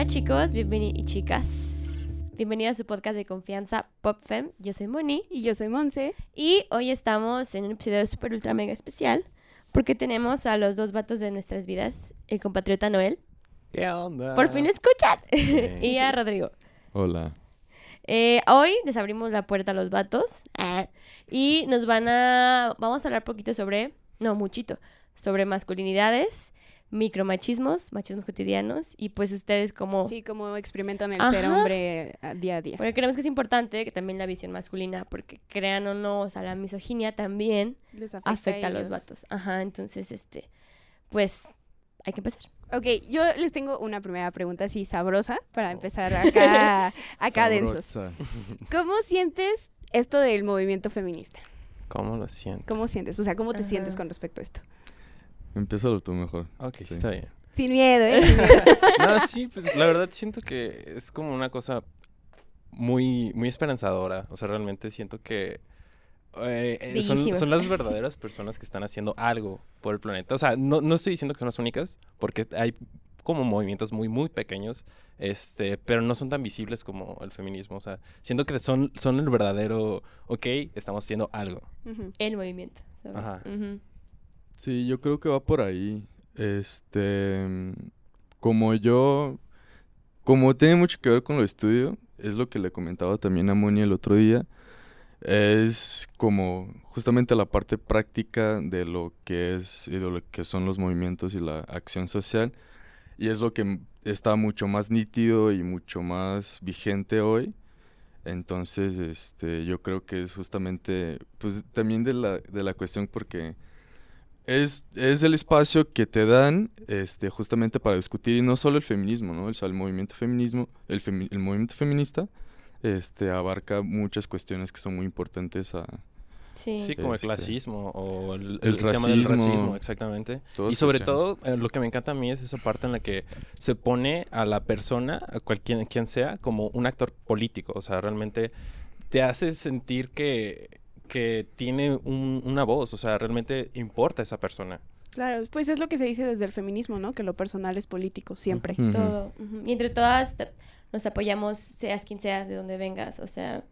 Hola chicos, bienvenidos y chicas. Bienvenidos a su podcast de confianza PopFem. Yo soy Moni Y yo soy Monse. y hoy estamos en un episodio super ultra mega especial porque tenemos a los dos vatos de nuestras vidas, el compatriota Noel. ¿Qué onda? Por fin escuchan. Sí. y a Rodrigo. Hola. Eh, hoy les abrimos la puerta a los vatos ah, y nos van a... Vamos a hablar poquito sobre... No, muchito. Sobre masculinidades, micromachismos, machismos cotidianos y pues ustedes como... Sí, como experimentan el Ajá. ser hombre a- día a día. Porque creemos que es importante que también la visión masculina, porque crean o no, o sea, la misoginia también Les afecta a los ellos. vatos. Ajá, entonces, este, pues, hay que empezar. Ok, yo les tengo una primera pregunta así sabrosa para empezar acá, acá densos. ¿Cómo sientes esto del movimiento feminista? ¿Cómo lo siento? ¿Cómo sientes? O sea, ¿cómo te Ajá. sientes con respecto a esto? Empiézalo tú mejor. Ok, Sí. está bien. Sin miedo, ¿eh? Sin miedo. No, sí, pues la verdad siento que es como una cosa muy, muy esperanzadora. O sea, realmente siento que eh, eh, son, las verdaderas personas que están haciendo algo por el planeta. O sea, no, no estoy diciendo que son las únicas, porque hay como movimientos muy, muy pequeños, este, pero no son tan visibles como el feminismo. O sea, siento que son, son el verdadero, ok, estamos haciendo algo. El movimiento. ¿sabes? Ajá. Sí, yo creo que va por ahí. Este, mm, como yo, como tiene mucho que ver con lo estudio, es lo que le comentaba también a Moni el otro día, es como justamente la parte práctica de lo que es y de lo que son los movimientos y la acción social, y es lo que m- está mucho más nítido y mucho más vigente hoy. Entonces, este, yo creo que es justamente, pues también de la, de la cuestión porque es, es el espacio que te dan este, justamente para discutir, y no solo el feminismo, ¿no? O sea, el movimiento feminismo, el, femi- el movimiento feminista, este, abarca muchas cuestiones que son muy importantes a Sí. Sí, como Este, el clasismo o el, el el tema del racismo, racismo, exactamente. Y sobre todo, eh, lo que me encanta a mí es esa parte en la que se pone a la persona, a cualquiera quien sea, como un actor político. O sea, realmente te hace sentir que, que tiene un- una voz. O sea, realmente importa esa persona. Claro, pues es lo que se dice desde el feminismo, ¿no? Que lo personal es político, siempre. Todo. Y entre todas nos apoyamos, seas quien seas, de donde vengas. O sea,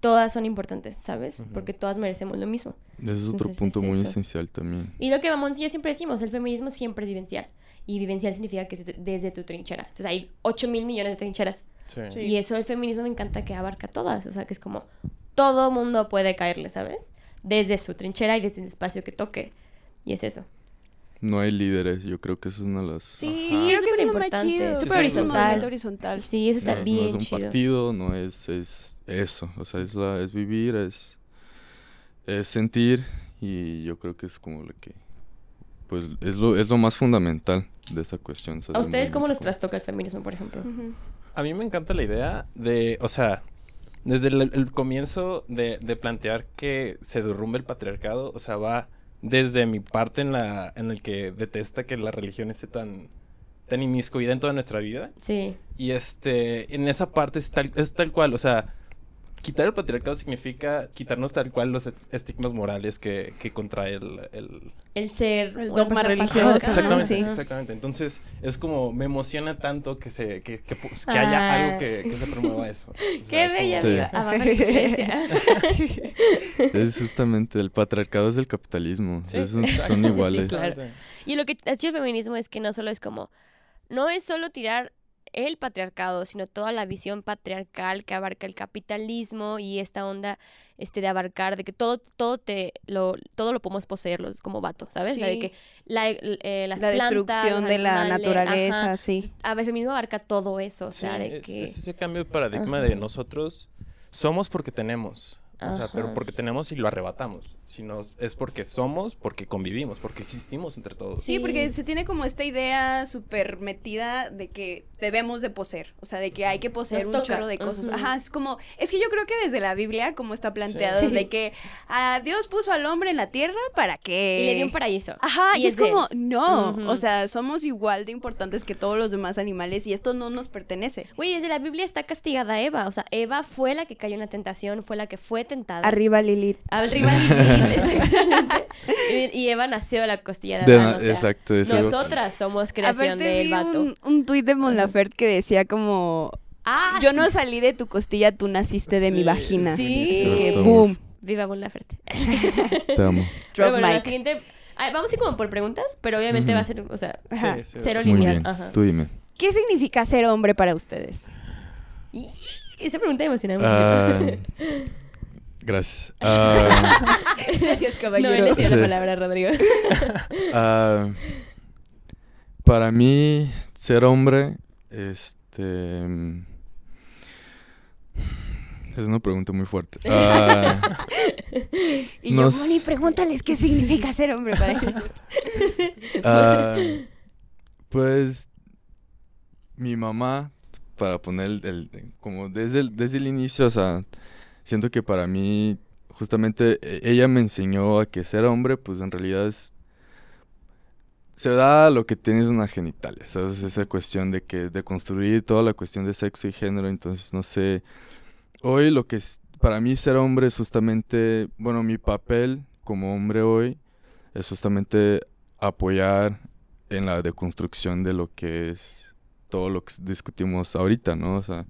todas son importantes, ¿sabes? Porque todas merecemos lo mismo. Ese es otro Entonces, punto es muy eso. esencial también. Y lo que vamos y yo siempre decimos, el feminismo siempre es vivencial. Y vivencial significa que es de- desde tu trinchera. Entonces hay 8 mil millones de trincheras. Sí. Sí. Y eso el feminismo me encanta que abarca todas. O sea, que es como todo mundo puede caerle, ¿sabes? Desde su trinchera y desde el espacio que toque. Y es eso. No hay líderes, yo creo que eso es una de las... Sí, Sí, creo es que es lo más chido. súper Sí, horizontal. movimiento horizontal. Sí, eso está no, bien no es un chido. partido, no es, es eso, o sea, es, la, es vivir, es, es sentir y yo creo que es como lo que, pues es lo, es lo más fundamental de esa cuestión. ¿A ustedes cómo los movimiento. trastoca el feminismo, por ejemplo? Ujú. A mí me encanta la idea de, o sea, desde el, el comienzo de, de plantear que se derrumbe el patriarcado, o sea, va desde mi parte en la en el que detesta que la religión esté tan tan inmiscuida en toda nuestra vida Sí. y este en esa parte es tal, es tal cual, o sea, quitar el patriarcado significa quitarnos tal cual los est- estigmas morales que, que contrae el, el- El ser... El dogma religioso. Exactamente, sí. exactamente. Entonces, es como me emociona tanto que se que, que, que haya Ah. algo que, que se promueva eso. O sea, ¡Qué es como- bella Sí. iglesia. Es justamente, el patriarcado es el capitalismo, Sí, es un- exacto. son Sí, iguales. claro. Y lo que ha sido el feminismo es que no solo es como, no es solo tirar el patriarcado, sino toda la visión patriarcal que abarca el capitalismo y esta onda este de abarcar de que todo todo te lo todo lo podemos poseerlo como vato, ¿sabes? O sea, de que la, eh, las La plantas, destrucción de la naturaleza, ajá. sí. A ver, el feminismo abarca todo eso, o sea, Sí, de es, que es ese cambio de paradigma Ajá. de nosotros somos porque tenemos. O sea, pero porque tenemos y lo arrebatamos. Sino es porque somos, porque convivimos, porque existimos entre todos. Sí, Sí. porque se tiene como esta idea súper metida de que debemos de poseer, o sea, de que hay que poseer Nos un toca, chorro de cosas. Ajá, es como, es que yo creo que desde la Biblia como está planteado, Sí. de que ah, Dios puso al hombre en la tierra para que... y le dio un paraíso. Ajá, y, es, él. como, no, o sea, somos igual de importantes que todos los demás animales y esto no nos pertenece. Güey, desde la Biblia está castigada Eva. O sea, Eva fue la que cayó en la tentación, fue la que fue tentada. Arriba Lilith. Arriba Lilith, exactamente. Y, y Eva nació de la costilla de De- Adán, o sea, exacto, eso. Nosotras somos creación Aparte del vi vato. un, un tuit de Mon Laferte que decía como... Ah, Yo no salí de tu costilla, tú naciste de mi vagina. Sí. Boom, Viva Mon Laferte. Te amo. Pero drop bueno, la siguiente... ah, vamos a ir como por preguntas, pero obviamente va a ser, o sea. Sí, sí. cero Muy lineal. bien. Ajá. Tú dime. ¿Qué significa ser hombre para ustedes? Y esa pregunta me emociona Ah, muchísimo. gracias. Ah, Gracias, no, caballero. él decía Sí. la palabra, Rodrigo. ah, para mí, ser hombre, este... Es una pregunta muy fuerte. Ah, y no yo, Moni, pregúntales qué significa ser hombre para pues mi mamá, para poner el, el- como desde el, desde el inicio, o sea, siento que para mí, justamente, e- ella me enseñó a que ser hombre, pues en realidad es, se da lo que tienes una genitalia, ¿sabes? Esa cuestión de que, de construir toda la cuestión de sexo y género, entonces, no sé, hoy lo que es, para mí ser hombre es justamente, bueno, mi papel como hombre hoy es justamente apoyar en la deconstrucción de lo que es todo lo que discutimos ahorita, ¿no? O sea,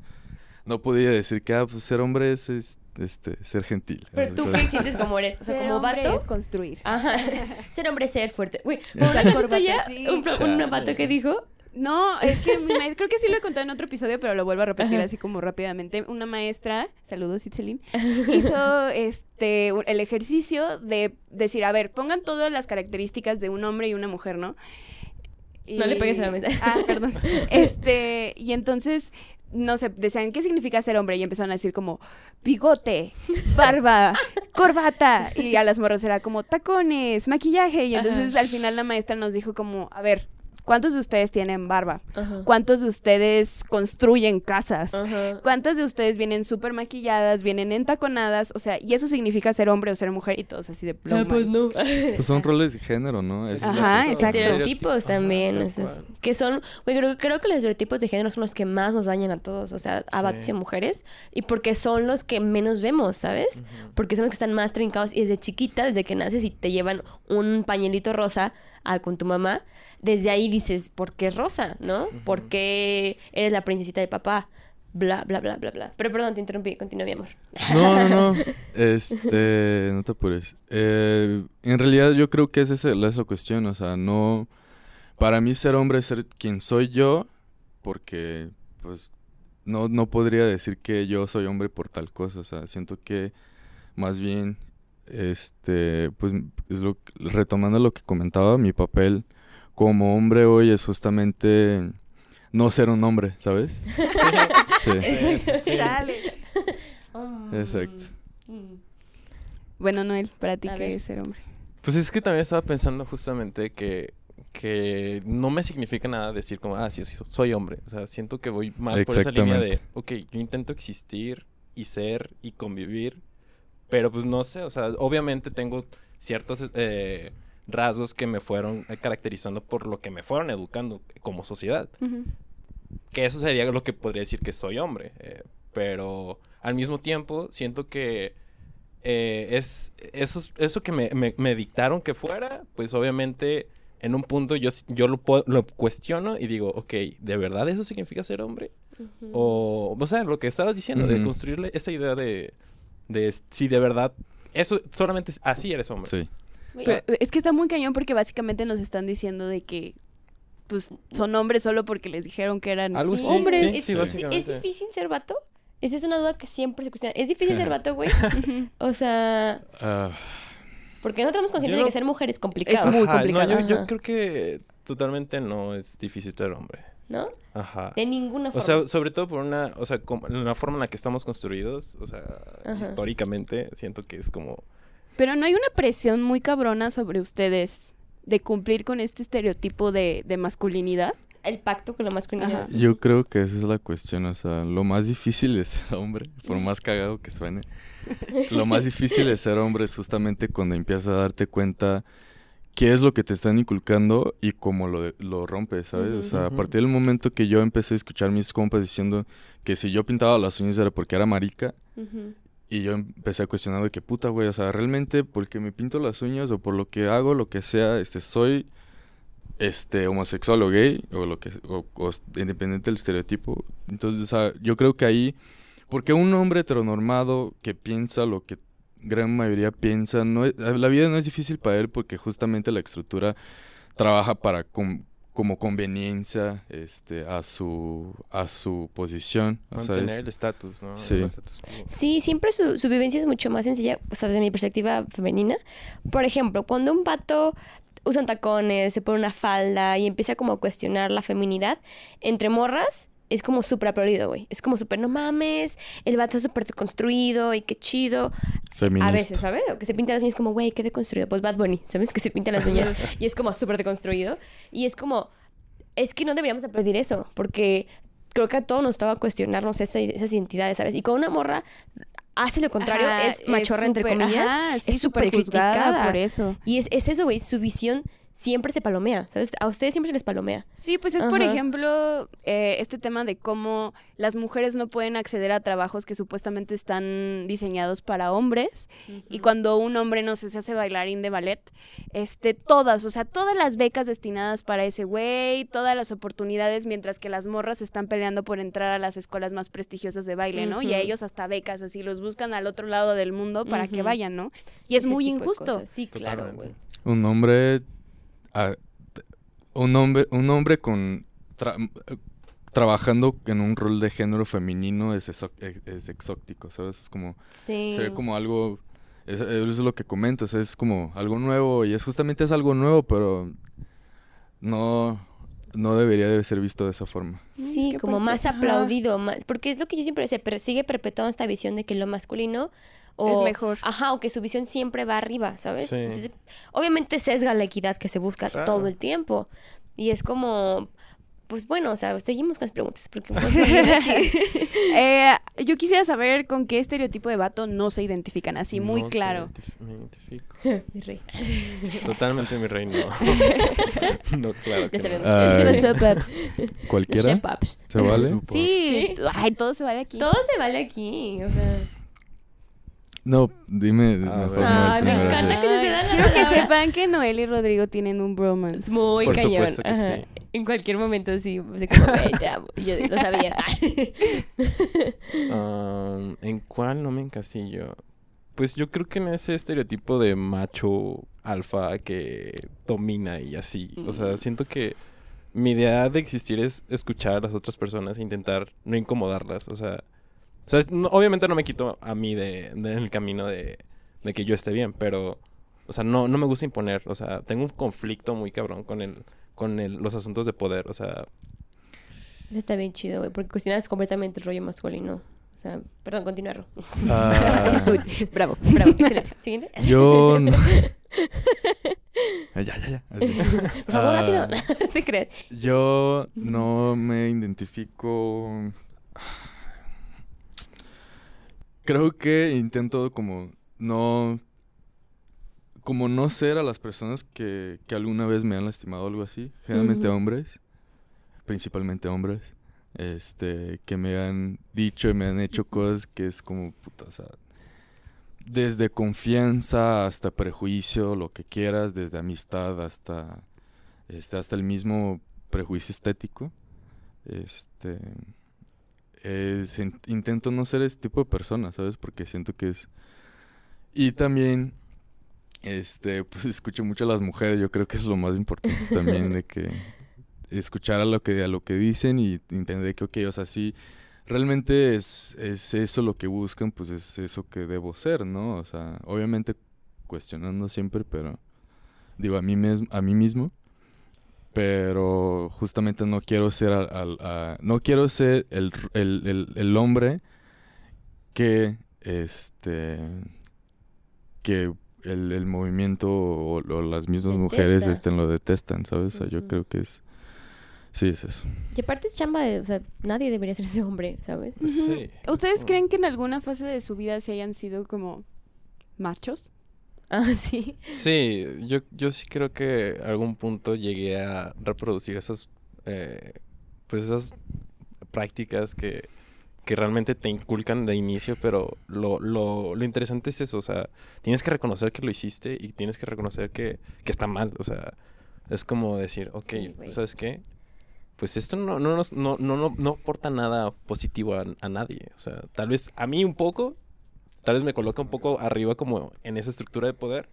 no podía decir que ah, pues, ser hombre es, este, ser gentil. Pero tú, ¿qué sientes como eres? O sea, Ser como vato. es construir. Ajá. Ser hombre, ser fuerte. Uy, como una cosa tuya, un, vato que dijo. No, es que mi maestra, creo que sí lo he contado en otro episodio, pero lo vuelvo a repetir Ajá. así como rápidamente. Una maestra, saludos Itzelin, hizo este el ejercicio de decir, a ver, pongan todas las características de un hombre y una mujer, ¿no? No le pegues a la mesa. Ah, perdón. Este, y entonces, no sé, decían, ¿qué significa ser hombre? Y empezaron a decir como, bigote, barba, corbata. Y a las morras era como, tacones, maquillaje. Y entonces al final la maestra nos dijo como, a ver, ¿cuántos de ustedes tienen barba? Ajá. ¿Cuántos de ustedes construyen casas? Ajá. ¿Cuántas de ustedes vienen súper maquilladas, vienen entaconadas? O sea, y eso significa ser hombre o ser mujer y todos así de Ah, ploma. pues no. pues son roles de género, ¿no? Es Ajá, exacto. Estereotipos también. Ajá, es- que son, güey, creo, creo que los estereotipos de género son los que más nos dañan a todos, o sea, a Sí. y a mujeres, y porque son los que menos vemos, ¿sabes? Porque son los que están más trincados y desde chiquita, desde que naces y te llevan un pañuelito rosa a- con tu mamá, desde ahí dices, ¿por qué rosa? ¿No? ¿Por qué eres la princesita de papá? Bla, bla, bla, bla, bla. Pero perdón, te interrumpí, continúa mi amor. No, no, no. Este, no te apures. Eh, en realidad yo creo que esa es el- esa cuestión, o sea, no... Para mí ser hombre es ser quien soy yo, porque pues no, no podría decir que yo soy hombre por tal cosa, o sea, siento que más bien, este, pues es lo, retomando lo que comentaba, mi papel como hombre hoy es justamente no ser un hombre, ¿sabes? Sí. Sí, sí, sí. Chale. Exacto. Mm. Bueno, Noel, para ti, A ¿qué ver. es ser hombre? Pues es que también estaba pensando justamente que, que no me significa nada decir como, ah, sí, sí, soy hombre. O sea, siento que voy más por esa línea de, ok, yo intento existir y ser y convivir, pero pues no sé, o sea, obviamente tengo ciertos eh, rasgos que me fueron caracterizando por lo que me fueron educando como sociedad. Que eso sería lo que podría decir que soy hombre. eh, pero al mismo tiempo siento que eh, es eso, eso que me, me- me dictaron que fuera, pues obviamente en un punto yo, yo lo, puedo- lo cuestiono y digo, ok, ¿de verdad eso significa ser hombre? O, o sea, lo que estabas diciendo, de construirle esa idea de, de si de verdad, eso solamente así eres hombre. Sí. Pero es que está muy cañón porque básicamente nos están diciendo de que pues son hombres solo porque les dijeron que eran Algo Sí, hombres. sí, ¿Es, sí, es- básicamente. ¿Es difícil ser vato? Esa es una duda que siempre se cuestiona. ¿Es difícil ser vato, güey? O sea, Ah, porque nosotros estamos conscientes Yo de no- que ser mujer es complicado, Es muy Ajá, complicado. No, yo, creo que totalmente no es difícil ser hombre. ¿no? Ajá. De ninguna forma. O sea, sobre todo por una, o sea, como la forma en la que estamos construidos, o sea, Ajá. históricamente, siento que es como... Pero no hay una presión muy cabrona sobre ustedes de cumplir con este estereotipo de, de masculinidad. el pacto con la masculinidad. Ajá. Yo creo que esa es la cuestión, o sea, lo más difícil de ser hombre, por más cagado que suene, lo más difícil de ser hombre es justamente cuando empiezas a darte cuenta qué es lo que te están inculcando y cómo lo, lo rompes, ¿sabes? O sea, a partir del momento que yo empecé a escuchar mis compas diciendo que si yo pintaba las uñas era porque era marica, Ujú. Y yo empecé a cuestionar de que puta, güey, o sea, realmente porque me pinto las uñas o por lo que hago, lo que sea, este, soy este homosexual o gay o lo que independiente del estereotipo. Entonces, o sea, yo creo que ahí porque un hombre heteronormado que piensa lo que gran mayoría piensa, no la vida no es difícil para él porque justamente la estructura trabaja para como conveniencia este a su a su posición, o sea, Mantener es- el estatus, ¿no? Sí. Siempre su, su vivencia es mucho más sencilla, o sea, desde mi perspectiva femenina. Por ejemplo, cuando un vato usa un tacones, se pone una falda y empieza como a cuestionar la feminidad, entre morras es como súper aplaudido, güey. Es como súper, no mames, el vato es súper deconstruido y qué chido. feminista. A veces, ¿sabes? O que se pinta las uñas como, güey, qué deconstruido. Pues Bad Bunny, ¿sabes? Que se pinta las uñas y es como súper deconstruido. Y es como, es que no deberíamos aplaudir eso, porque creo que a todos nos estaba cuestionarnos esa- esas identidades, ¿sabes? Y con una morra hace lo contrario, Ajá, es machorra, entre súper- comillas. ajá, sí, es súper criticada. por eso. Y es, es eso, güey, su visión siempre se palomea, ¿sabes? A ustedes siempre se les palomea. Sí, pues es por ejemplo eh, este tema de cómo las mujeres no pueden acceder a trabajos que supuestamente están diseñados para hombres y cuando un hombre no sé, se hace bailarín de ballet, este todas, o sea, todas las becas destinadas para ese güey, todas las oportunidades mientras que las morras están peleando por entrar a las escuelas más prestigiosas de baile, ¿no? Y a ellos hasta becas así los buscan al otro lado del mundo para que vayan, ¿no? Y es Ese muy injusto. Sí, claro, güey. un hombre un hombre un hombre con tra- trabajando en un rol de género femenino es, exo- es- es exótico, ¿sabes? Es como Sí. se ve como algo es, es lo que comentas, es como algo nuevo y es justamente es algo nuevo, pero no no debería de ser visto de esa forma. Sí, Es que como más aplaudido, más, porque es lo que yo siempre decía, pero sigue perpetuando esta visión de que lo masculino o, Es mejor. Ajá, o que su visión siempre va arriba, ¿sabes? Sí. Entonces, obviamente sesga la equidad que se busca Claro. todo el tiempo. Y es como, pues bueno, o sea, seguimos con las preguntas, porque. Eh, yo quisiera saber con qué estereotipo de vato no se identifican, así muy No claro. Me identifico. Mi rey. Totalmente mi rey, no. no, claro que Ya paps? Cualquiera se vale. Sí, ay, todo se vale aquí. Todo se vale aquí, o sea. No, dime A mejor Ay, me encanta que se dan la Quiero que palabra. sepan que Noel y Rodrigo tienen un Es bromance. muy Por cañón. supuesto que ajá. sí. En cualquier momento sí, así como, "Güey, te amo", y yo lo sabía. Um, ¿En cuál no me encasillo? Pues yo creo que en ese estereotipo de macho alfa que domina y así. O sea, siento que mi idea de existir es escuchar a las otras personas e intentar no incomodarlas. O sea, o sea no- obviamente no me quito a mí de, de- en el camino de, de que yo esté bien, pero, o sea, no, no me gusta imponer. O sea, tengo un conflicto muy cabrón con el, con el, los asuntos de poder. O sea, Eso está bien chido, güey, porque cuestionas completamente el rollo masculino. O sea, perdón, continúa, Ro. Ah, bravo, bravo, excelente. Siguiente. yo no. Ah, ya, ya, ya. Así. Por favor, Ah, rápido. No te creas. Yo no me identifico. Creo que intento como no. Como no ser a las personas que, que alguna vez me han lastimado o algo así. Generalmente hombres. Principalmente hombres. Este. Que me han dicho y me han hecho cosas que es como puta, o sea. Desde confianza hasta prejuicio, lo que quieras, desde amistad hasta este, hasta el mismo prejuicio estético. Este, in- intento no ser ese tipo de persona, ¿sabes? Porque siento que es... Y también, este, pues escucho mucho a las mujeres, yo creo que es lo más importante también, de que escuchar a lo que, a lo que dicen y entender que, ok, o sea, sí, realmente es, es eso lo que buscan, pues es eso que debo ser, ¿no? O sea, obviamente cuestionando siempre, pero digo, a mí, mes- a mí mismo pero justamente no quiero ser al- al- a- no quiero ser el, el, el- el hombre que este que el, el movimiento o, o las mismas mujeres este, lo detestan, ¿sabes? O sea, yo creo que es sí es eso. Y aparte es chamba de, o sea, nadie debería ser ese hombre, ¿sabes? sí. ¿Ustedes es creen que en alguna fase de su vida se hayan sido como machos? Ah, sí. Sí, yo, yo sí creo que a algún punto llegué a reproducir esas, eh, pues esas prácticas que, que realmente te inculcan de inicio, pero lo, lo, lo interesante es eso, o sea, tienes que reconocer que lo hiciste y tienes que reconocer que, que está mal, o sea, es como decir, ok, Sí. ¿sabes qué? Pues esto no, no, nos- no, no, no, no aporta nada positivo a, a nadie, o sea, tal vez a mí un poco, tal vez me coloca un poco arriba como en esa estructura de poder,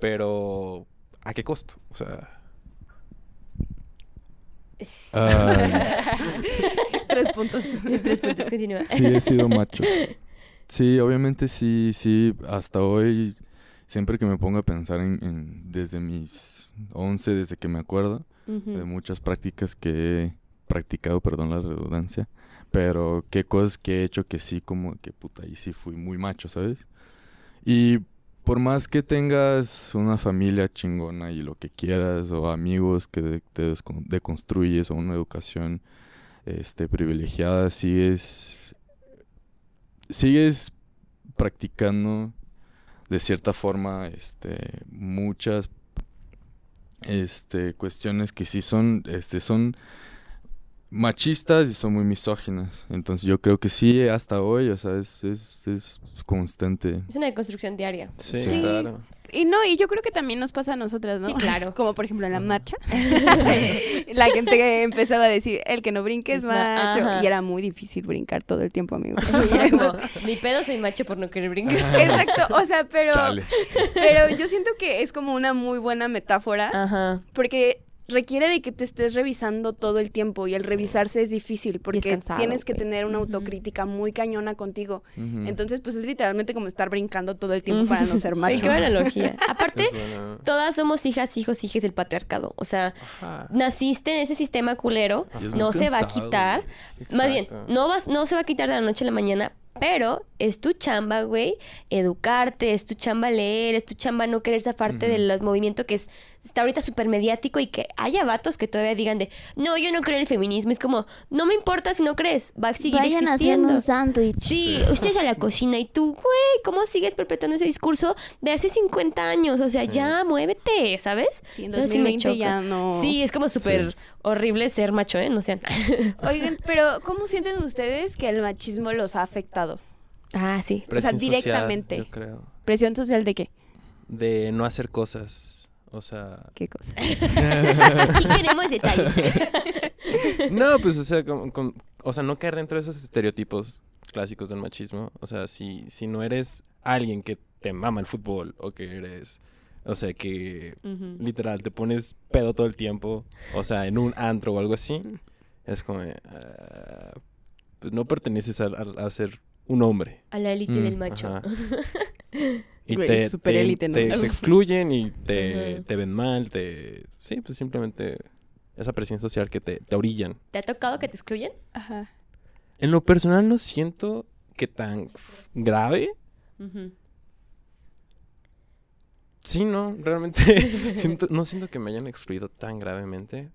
pero ¿a qué costo? O sea, Ah, Tres puntos. Tres puntos, continúa. sí, he sido macho. Sí, obviamente sí, sí. Hasta hoy, siempre que me pongo a pensar en, en- desde mis 11, desde que me acuerdo, de muchas prácticas que he practicado, perdón la redundancia, pero qué cosas que he hecho que sí, como que puta, ahí sí fui muy macho, ¿sabes? Y por más que tengas una familia chingona y lo que quieras, o amigos que te deconstruyes, o una educación este, privilegiada, sigues, sigues practicando de cierta forma este, muchas este, cuestiones que sí son, este, son machistas y son muy misóginas. Entonces yo creo que sí, hasta hoy, o sea, es, es, es constante. Es una deconstrucción diaria. sí, Sí. claro. Y no, y yo creo que también nos pasa a nosotras, ¿no? Sí, claro. Como por ejemplo en la marcha. la gente empezaba a decir, el que no brinque es macho. ajá. Y era muy difícil brincar todo el tiempo, amigo. Era como, ni pedo soy macho por no querer brincar. Exacto, o sea, pero, Chale. pero yo siento que es como una muy buena metáfora Ajá. porque requiere de que te estés revisando todo el tiempo y el revisarse es difícil porque cansado, tienes que güey. tener una autocrítica muy cañona contigo. Entonces, pues es literalmente como estar brincando todo el tiempo para no ser Sí, macho. qué buena analogía. Aparte, todas somos hijas, hijos, hijas del patriarcado. O sea, Ajá. naciste en ese sistema culero, no se va a quitar. Más bien, no, vas, no se va a quitar de la noche a la mañana, pero es tu chamba, güey, educarte, es tu chamba leer, es tu chamba no querer zafarte Ujú. del movimiento que es, está ahorita súper mediático y que haya vatos que todavía digan de, no, yo no creo en el feminismo. Es como, no me importa si no crees, va a seguir Vayan existiendo. un sándwich. Sí, ustedes a la cocina y tú, güey, ¿cómo sigues perpetuando ese discurso de hace 50 años? O sea, Sí. ya muévete, ¿sabes? Sí, en Entonces sí me 2020 choca. ya no. Sí, es como súper horrible ser macho, ¿eh? No sean. Oigan, pero ¿cómo sienten ustedes que el machismo los ha afectado? Ah, sí. Presión social, directamente. yo creo. ¿Presión social de qué? De no hacer cosas. O sea. ¿Qué cosa? Aquí queremos detalles. No, pues, o sea, con- con- o sea, no caer dentro de esos estereotipos clásicos del machismo. O sea, si, si no eres alguien que te mama el fútbol o que eres. O sea, que literal te pones pedo todo el tiempo. O sea, en un antro o algo así. Es como. ah, pues no perteneces a, a- a ser un hombre. A la élite Mm, del macho. Ajá. Y Güey, te, súper te- élite, ¿no? te- te excluyen y te, te ven mal, te... Sí, pues simplemente esa presión social que te, te orillan. ¿Te ha tocado que te excluyen? Ajá. En lo personal no siento que tan grave. Sí, no, realmente siento- no siento que me hayan excluido tan gravemente,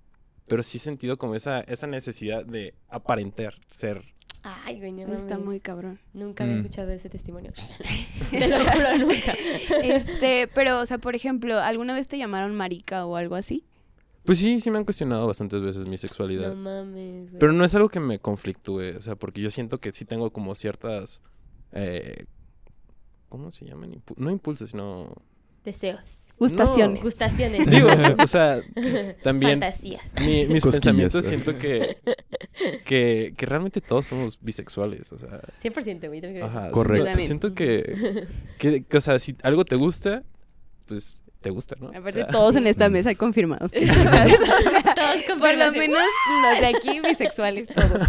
pero sí he sentido como esa, esa necesidad de aparentar ser. Ay, güey, no Eso está mames. muy cabrón. Nunca había Mm. escuchado ese testimonio. Te lo juro, nunca. Este, pero, o sea, por ejemplo, ¿alguna vez te llamaron marica o algo así? Pues sí, sí me han cuestionado bastantes veces mi sexualidad. No mames, güey. Pero no es algo que me conflictúe, o sea, porque yo siento que sí tengo como ciertas... eh, ¿Cómo se llaman? Impu- no impulsos, sino... Deseos. Gustaciones. Gustaciones. Digo, o sea, también... Fantasías. mi- mis Cosquillas. pensamientos siento que, que... Que realmente todos somos bisexuales, o sea... 100%, güey. también creo eso. Ajá, Correcto. Siento, siento que, que, que, o sea, si algo te gusta, pues te gusta, ¿no? O Aparte, sea, todos en esta mesa confirmados. que- ¿sabes? O sea, Todos con por lo menos los de aquí bisexuales todos.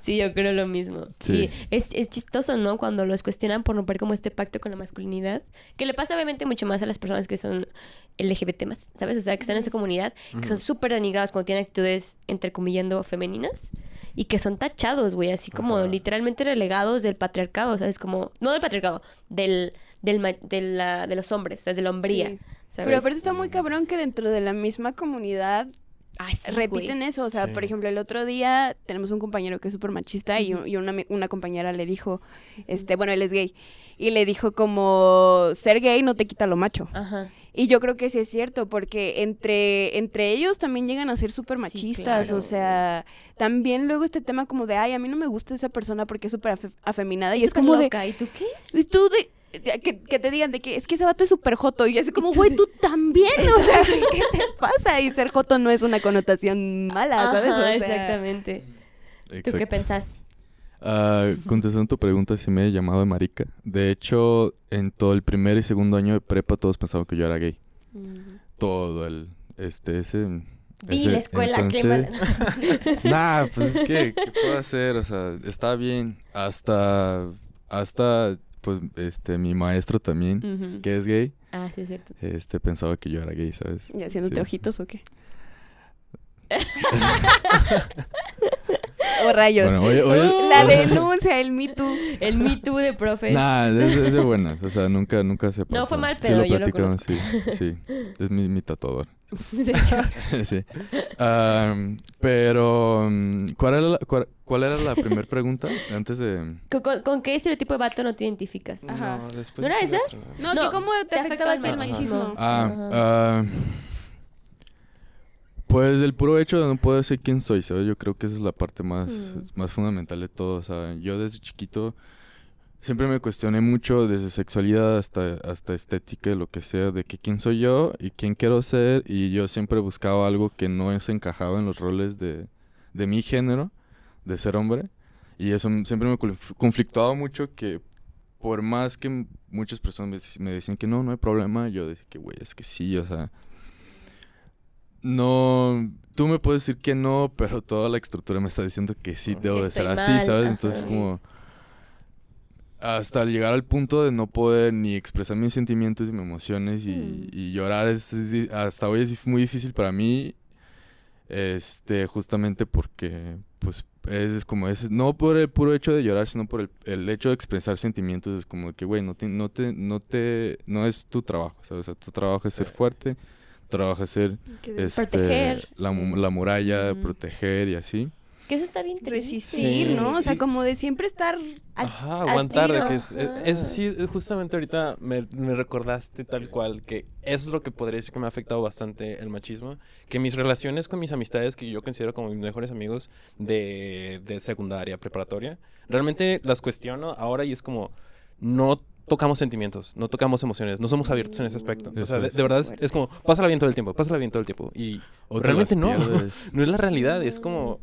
Sí, yo creo lo mismo. Sí. Sí. Es, es chistoso, ¿no? Cuando los cuestionan por romper como este pacto con la masculinidad. Que le pasa obviamente mucho más a las personas que son LGBT más, ¿sabes? O sea, que están en esa comunidad, que son súper denigradas cuando tienen actitudes, entrecomillando, femeninas. Y que son tachados, güey, así como Ajá. literalmente relegados del patriarcado, ¿sabes? Como, no del patriarcado, del, del, de, la- de los hombres, ¿sabes? De la hombría, Sí. ¿Sabes? Pero aparte está muy cabrón que dentro de la misma comunidad Ay, sí, repiten güey. eso. O sea, Sí. por ejemplo, el otro día tenemos un compañero que es súper machista y, y una, compañera le dijo, este, bueno, él es gay, y le dijo como, ser gay no te quita lo macho. Ajá. Y yo creo que sí es cierto, porque entre, entre ellos también llegan a ser súper machistas. claro. O sea, también luego este tema como de, ay, a mí no me gusta esa persona porque es súper afe- afeminada. Y es como de. ¿Y tú qué? y tú de... Que, que te digan de que es que ese vato es súper joto y así como, güey, tú también, o sea, ¿qué te pasa? Y ser joto no es una connotación mala, ¿sabes? Ajá, O sea, exactamente. ¿Tú qué pensás? Ah, contestando tu pregunta, sí me he llamado de marica. De hecho, en todo el primer y segundo año de prepa todos pensaban que yo era gay. Todo el, este, ese... Ese- la escuela, entonces- quémala. Nah, pues es que, ¿qué puedo hacer? O sea, está bien. Hasta, hasta, pues, este, mi maestro también, que es gay, Ah, sí, es cierto. este, pensaba que yo era gay, ¿sabes? ¿Y haciéndote Sí. ojitos o qué? o rayos. Bueno, oye, oye. La denuncia, el Me Too. El Me Too de profes. Nah, es, es de buenas, o sea, nunca, nunca se No, fue pasó. mal Sí pedo, lo yo lo platicaron, sí, sí. Es mi, mi tatuador. De hecho. sí. Am, pero, mm, ¿cuál era la, cuál, cuál era la primera pregunta? Antes de... ¿Con, con- con qué estereotipo de vato no te identificas? Ajá. No, después ¿No era esa? No, No, que cómo te, te afectaba el machismo. Ah, ah, pues el puro hecho de no poder ser quien soy, ¿sabes? Yo creo que esa es la parte más, Mm. más fundamental de todo. O sea, yo desde chiquito siempre me cuestioné mucho desde sexualidad hasta, hasta estética y lo que sea, de que quién soy yo y quién quiero ser. Y yo siempre buscaba algo que no se encajaba en los roles de, de mi género, de ser hombre. Y eso siempre me conf- conflictuaba mucho que por más que muchas personas me, dec- me decían que no, no hay problema, yo decía que, güey, es que sí, o sea... No, tú me puedes decir que no, pero toda la estructura me está diciendo que sí Que debo de ser así, mal, ¿sabes? ajá. Entonces como... Hasta llegar al punto de no poder ni expresar mis sentimientos y mis emociones y, Mm. y llorar es, hasta hoy es muy difícil para mí este justamente porque pues es como es no por el puro hecho de llorar sino por el, el hecho de expresar sentimientos es como que güey no te no te no te no es tu trabajo ¿sabes? o sea tu trabajo es ser fuerte tu trabajo es ser este, Proteger. la, mu- la muralla proteger y así Que eso está bien triste. Resistir, Sí, ¿no? O sea, sí. como de siempre estar... Al- Ajá, al aguantar. tiro. que es, es- Ajá. eso sí, eh, justamente ahorita me, me recordaste tal cual que eso es lo que podría decir que me ha afectado bastante el machismo. Que mis relaciones con mis amistades, que yo considero como mis mejores amigos de, de secundaria, preparatoria, realmente las cuestiono ahora y es como, no tocamos sentimientos, no tocamos emociones, no somos abiertos en ese aspecto. O Eso sea, de, de verdad es, es como, pásala bien todo el tiempo, pásala bien todo el tiempo. Y o te realmente no. pierdes. no es la realidad, es como...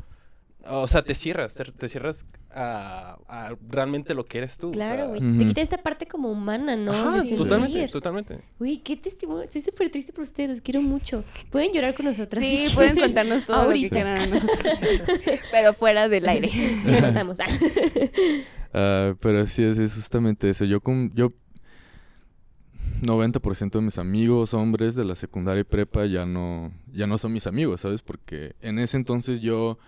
O sea, te cierras, te, te cierras a, a realmente lo que eres tú. o Claro, güey. Te quita esta parte como humana, ¿no? Ajá, De totalmente, totalmente. Uy, qué testimonio. Estoy súper triste por ustedes. Los quiero mucho. Pueden llorar con nosotras. Sí, si pueden contarnos todo lo que Ahorita. quieran. Pero fuera del aire. Sí, contamos. Ah, pero sí, es, es justamente eso. Yo, con, yo 90% de mis amigos hombres de la secundaria y prepa ya no, ya no son mis amigos, ¿sabes? Porque en ese entonces yo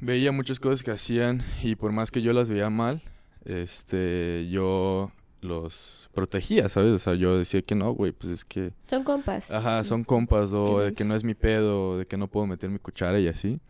veía muchas cosas que hacían y por más que yo las veía mal, este, yo los protegía, ¿sabes? O sea, yo decía que no, güey, pues es que, Son compas. ajá, son compas o de que no es mi pedo, de que no puedo meter mi cuchara y así.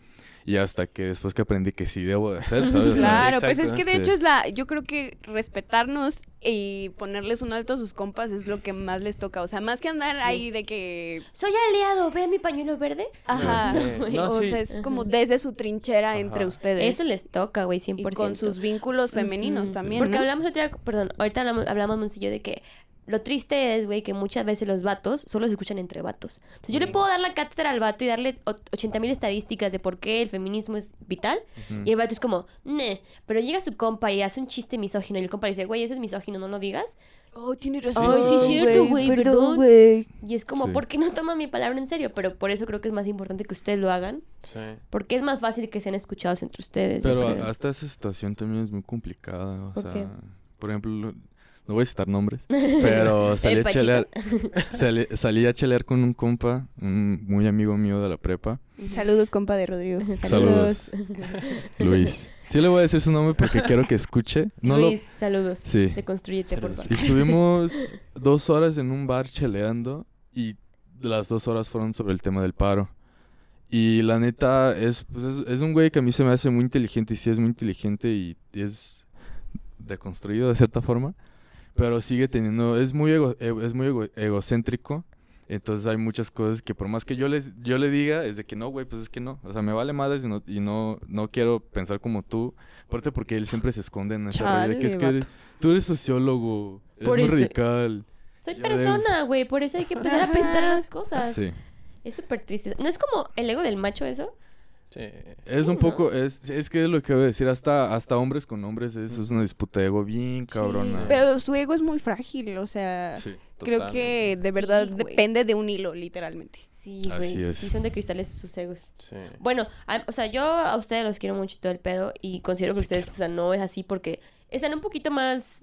Y hasta que después que aprendí que sí debo de hacer, ¿sabes? Claro, sí, pues es que de Sí. hecho es la, yo creo que respetarnos y ponerles un alto a sus compas es lo que más les toca. O sea, más que andar ahí de que, Soy aliado. Ve mi pañuelo verde. ajá, sí. No, o sí. sea, es como desde su trinchera entre ustedes. Eso les toca, güey, 100%. y con sus vínculos femeninos también, Porque ¿no? hablamos otra, perdón, ahorita hablamos, hablamos Monsillo, de que lo triste es, güey, que muchas veces los vatos solo se escuchan entre vatos. Entonces yo le puedo dar la cátedra al vato y darle 80 mil estadísticas de por qué el feminismo es vital. Y el vato es como, ne, pero llega su compa y hace un chiste misógino y el compa le dice, güey, eso es misógino, no lo digas. Oh, tiene Ay, sí es cierto, güey, perdón. güey. Y es como, Sí. ¿por qué no toma mi palabra en serio? Pero por eso creo que es más importante que ustedes lo hagan, Sí. porque es más fácil que sean escuchados entre ustedes. Pero hasta esa situación también es muy complicada. O ¿Por sea, qué? por ejemplo, lo- no voy a citar nombres, pero salí a, chelear, salí, salí a chelear con un compa, un muy amigo mío de la prepa, Saludos, compa de Rodrigo. Saludos. Luis. Sí le voy a decir su nombre porque quiero que escuche. No lo- Luis, saludos. Sí. Deconstrúyete, por Saludos. favor. Y estuvimos dos horas en un bar cheleando y las dos horas fueron sobre el tema del paro. Y la neta es, pues es, es un güey que a mí se me hace muy inteligente y sí es muy inteligente y es deconstruido de cierta forma. Pero sigue teniendo, es muy, ego- e- es muy ego- egocéntrico. Entonces hay muchas cosas que por más que yo les yo le diga, es de que no, güey, pues es que no. O sea, me vale madres y no, y no, no quiero pensar como tú. Aparte porque él siempre se esconde en ese rollo de que es que Chale, eres- tú eres sociólogo, eres Por muy eso- radical. Soy persona, güey, por eso hay que empezar a pensar las cosas. Sí. Es súper triste. ¿No es como el ego del macho eso? Sí. Es Sí, un ¿no? poco, es, es que es lo que voy a decir, hasta, hasta hombres con hombres, es, es una disputa de ego bien cabrona. Pero su ego es muy frágil, o sea, Sí. creo que de verdad depende de un hilo, literalmente. Sí, Así güey. es. Sí, son de cristales sus egos. Sí. Bueno, a- o sea, yo a ustedes los quiero mucho y todo el pedo y considero que ustedes, o sea, no es así porque están un poquito más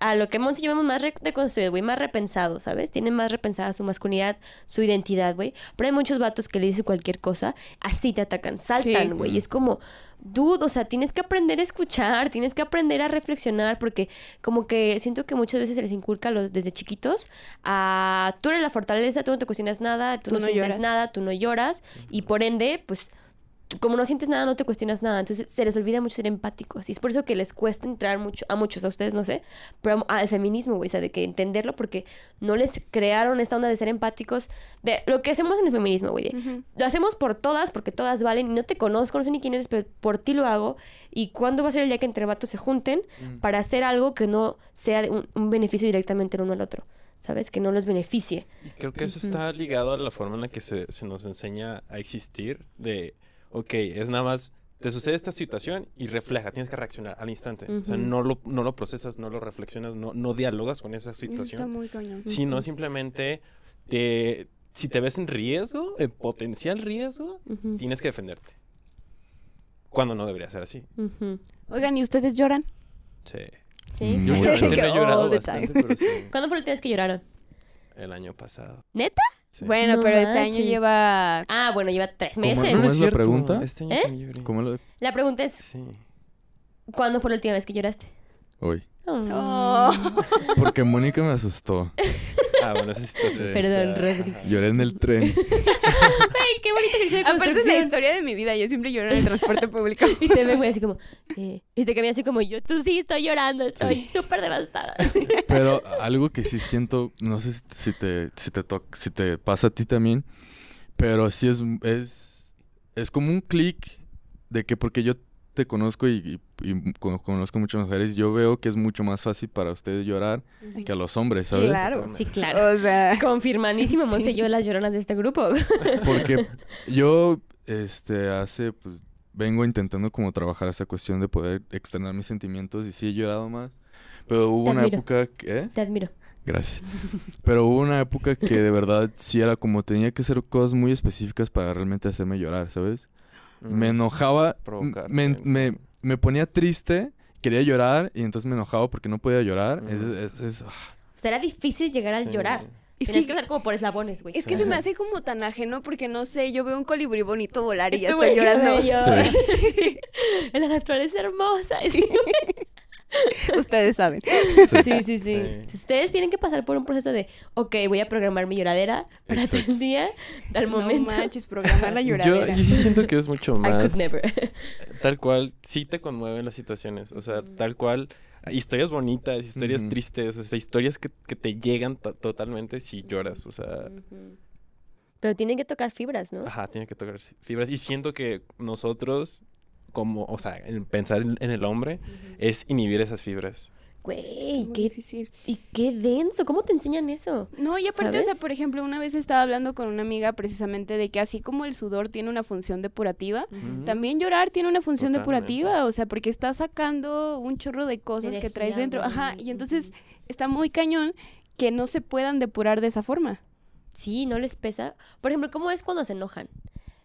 a lo que hemos llamamos más re- deconstruido, güey, más repensado, ¿sabes? Tienen más repensada su masculinidad, su identidad, güey. Pero hay muchos vatos que le dicen cualquier cosa, así te atacan, saltan, Sí. güey. Y Es como, dude, o sea, tienes que aprender a escuchar, tienes que aprender a reflexionar, porque como que siento que muchas veces se les inculca a los, desde chiquitos a tú eres la fortaleza, tú no te cuestionas nada, tú, Tú no, no sientes lloras. nada, tú no lloras, y por ende, pues como no sientes nada, no te cuestionas nada. Entonces se les olvida mucho ser empáticos. Y es por eso que les cuesta entrar mucho, a muchos, a ustedes no sé, pero al feminismo, güey. O sea, de que entenderlo porque no les crearon esta onda de ser empáticos. De lo que hacemos en el feminismo, güey. Lo hacemos por todas, porque todas valen. Y no te conozco, no sé ni quién eres, pero por ti lo hago. ¿Y cuándo va a ser el día que entre vatos se junten para hacer algo que no sea de un, un beneficio directamente el uno al otro? ¿Sabes? Que no los beneficie. Y creo que eso está ligado a la forma en la que se, se nos enseña a existir de, ok, es nada más, te sucede esta situación y refleja, tienes que reaccionar al instante. O sea, no lo, no lo procesas, no lo reflexionas, no, no dialogas con esa Está situación, muy cañón. sino simplemente te, si te ves en riesgo, en potencial riesgo, tienes que defenderte. Cuando no debería ser así. Oigan, ¿y ustedes lloran? Sí. Sí. Mm. Yo he llorado bastante, pero sí. ¿Cuándo fue la última vez que lloraron? El año pasado. ¿Neta? Sí. Bueno, No pero este año lleva... Ah, bueno, lleva tres ¿Cómo meses. no? es la pregunta? Este año ¿Eh? ¿Cómo lo La pregunta es, Sí. ¿cuándo fue la última vez que lloraste? Hoy. Oh. Porque Mónica me asustó. Ah, bueno, situación. sí Perdón, Rodri. Lloré en el tren. ¡Ay, qué bonita ejercicio de Aparte es la historia de mi vida, yo siempre lloro en el transporte público. Y te ven, güey, así como... eh, y te cambias así como yo. Tú sí, estoy llorando. Estoy súper devastada. Pero algo que sí siento, no sé si- si te, si te, toc- si te pasa a ti también, pero sí es, es, es como un clic de que porque yo te conozco y, y- y con- conozco muchas mujeres, yo veo que es mucho más fácil para ustedes llorar que a los hombres, ¿sabes? Claro. Sí, claro. O sea... Confirmadísimo, Monse yo las lloronas de este grupo. Porque yo, este, hace, pues, vengo intentando como trabajar esa cuestión de poder externar mis sentimientos y sí he llorado más. Pero hubo Te una admiro. época que... ¿eh? Te admiro. Gracias. Pero hubo una época que de verdad sí era como tenía que hacer cosas muy específicas para realmente hacerme llorar, ¿sabes? Me enojaba, Provocarte, me, me, me ponía triste, quería llorar y entonces me enojaba porque no podía llorar. Es- Mm. es- es- ah, O sea, era difícil llegar a Sí. llorar. Es Tenías que, que pasar como por eslabones, güey. es que se me hace como tan ajeno porque no sé, yo veo un colibrí bonito volar y ya estoy llorando. Sí. La naturaleza hermosa. Ustedes saben. sí, sí. sí. Sí. Ustedes tienen que pasar por un proceso de, ok, voy a programar mi lloradera para Exacto. tal día, tal momento. No manches, programar la Yo, lloradera. yo sí siento que es mucho I más. could never. Tal cual, sí te conmueven las situaciones. O sea, tal cual. Historias bonitas, historias tristes, o sea, historias que, que te llegan to- totalmente si lloras. O sea, Pero tienen que tocar fibras, ¿no? ajá, tiene que tocar fibras. Y siento que nosotros, como, o sea, en pensar en, en el hombre, es inhibir esas fibras. Güey, qué, difícil. y qué denso. ¿Cómo te enseñan eso? No, y aparte, o sea, por ejemplo, una vez estaba hablando con una amiga precisamente de que así como el sudor tiene una función depurativa, también llorar tiene una función Totalmente. depurativa, o sea, porque está sacando un chorro de cosas que traes dentro. Ajá, y entonces está muy cañón que no se puedan depurar de esa forma. Sí, no les pesa. Por ejemplo, ¿cómo es cuando se enojan?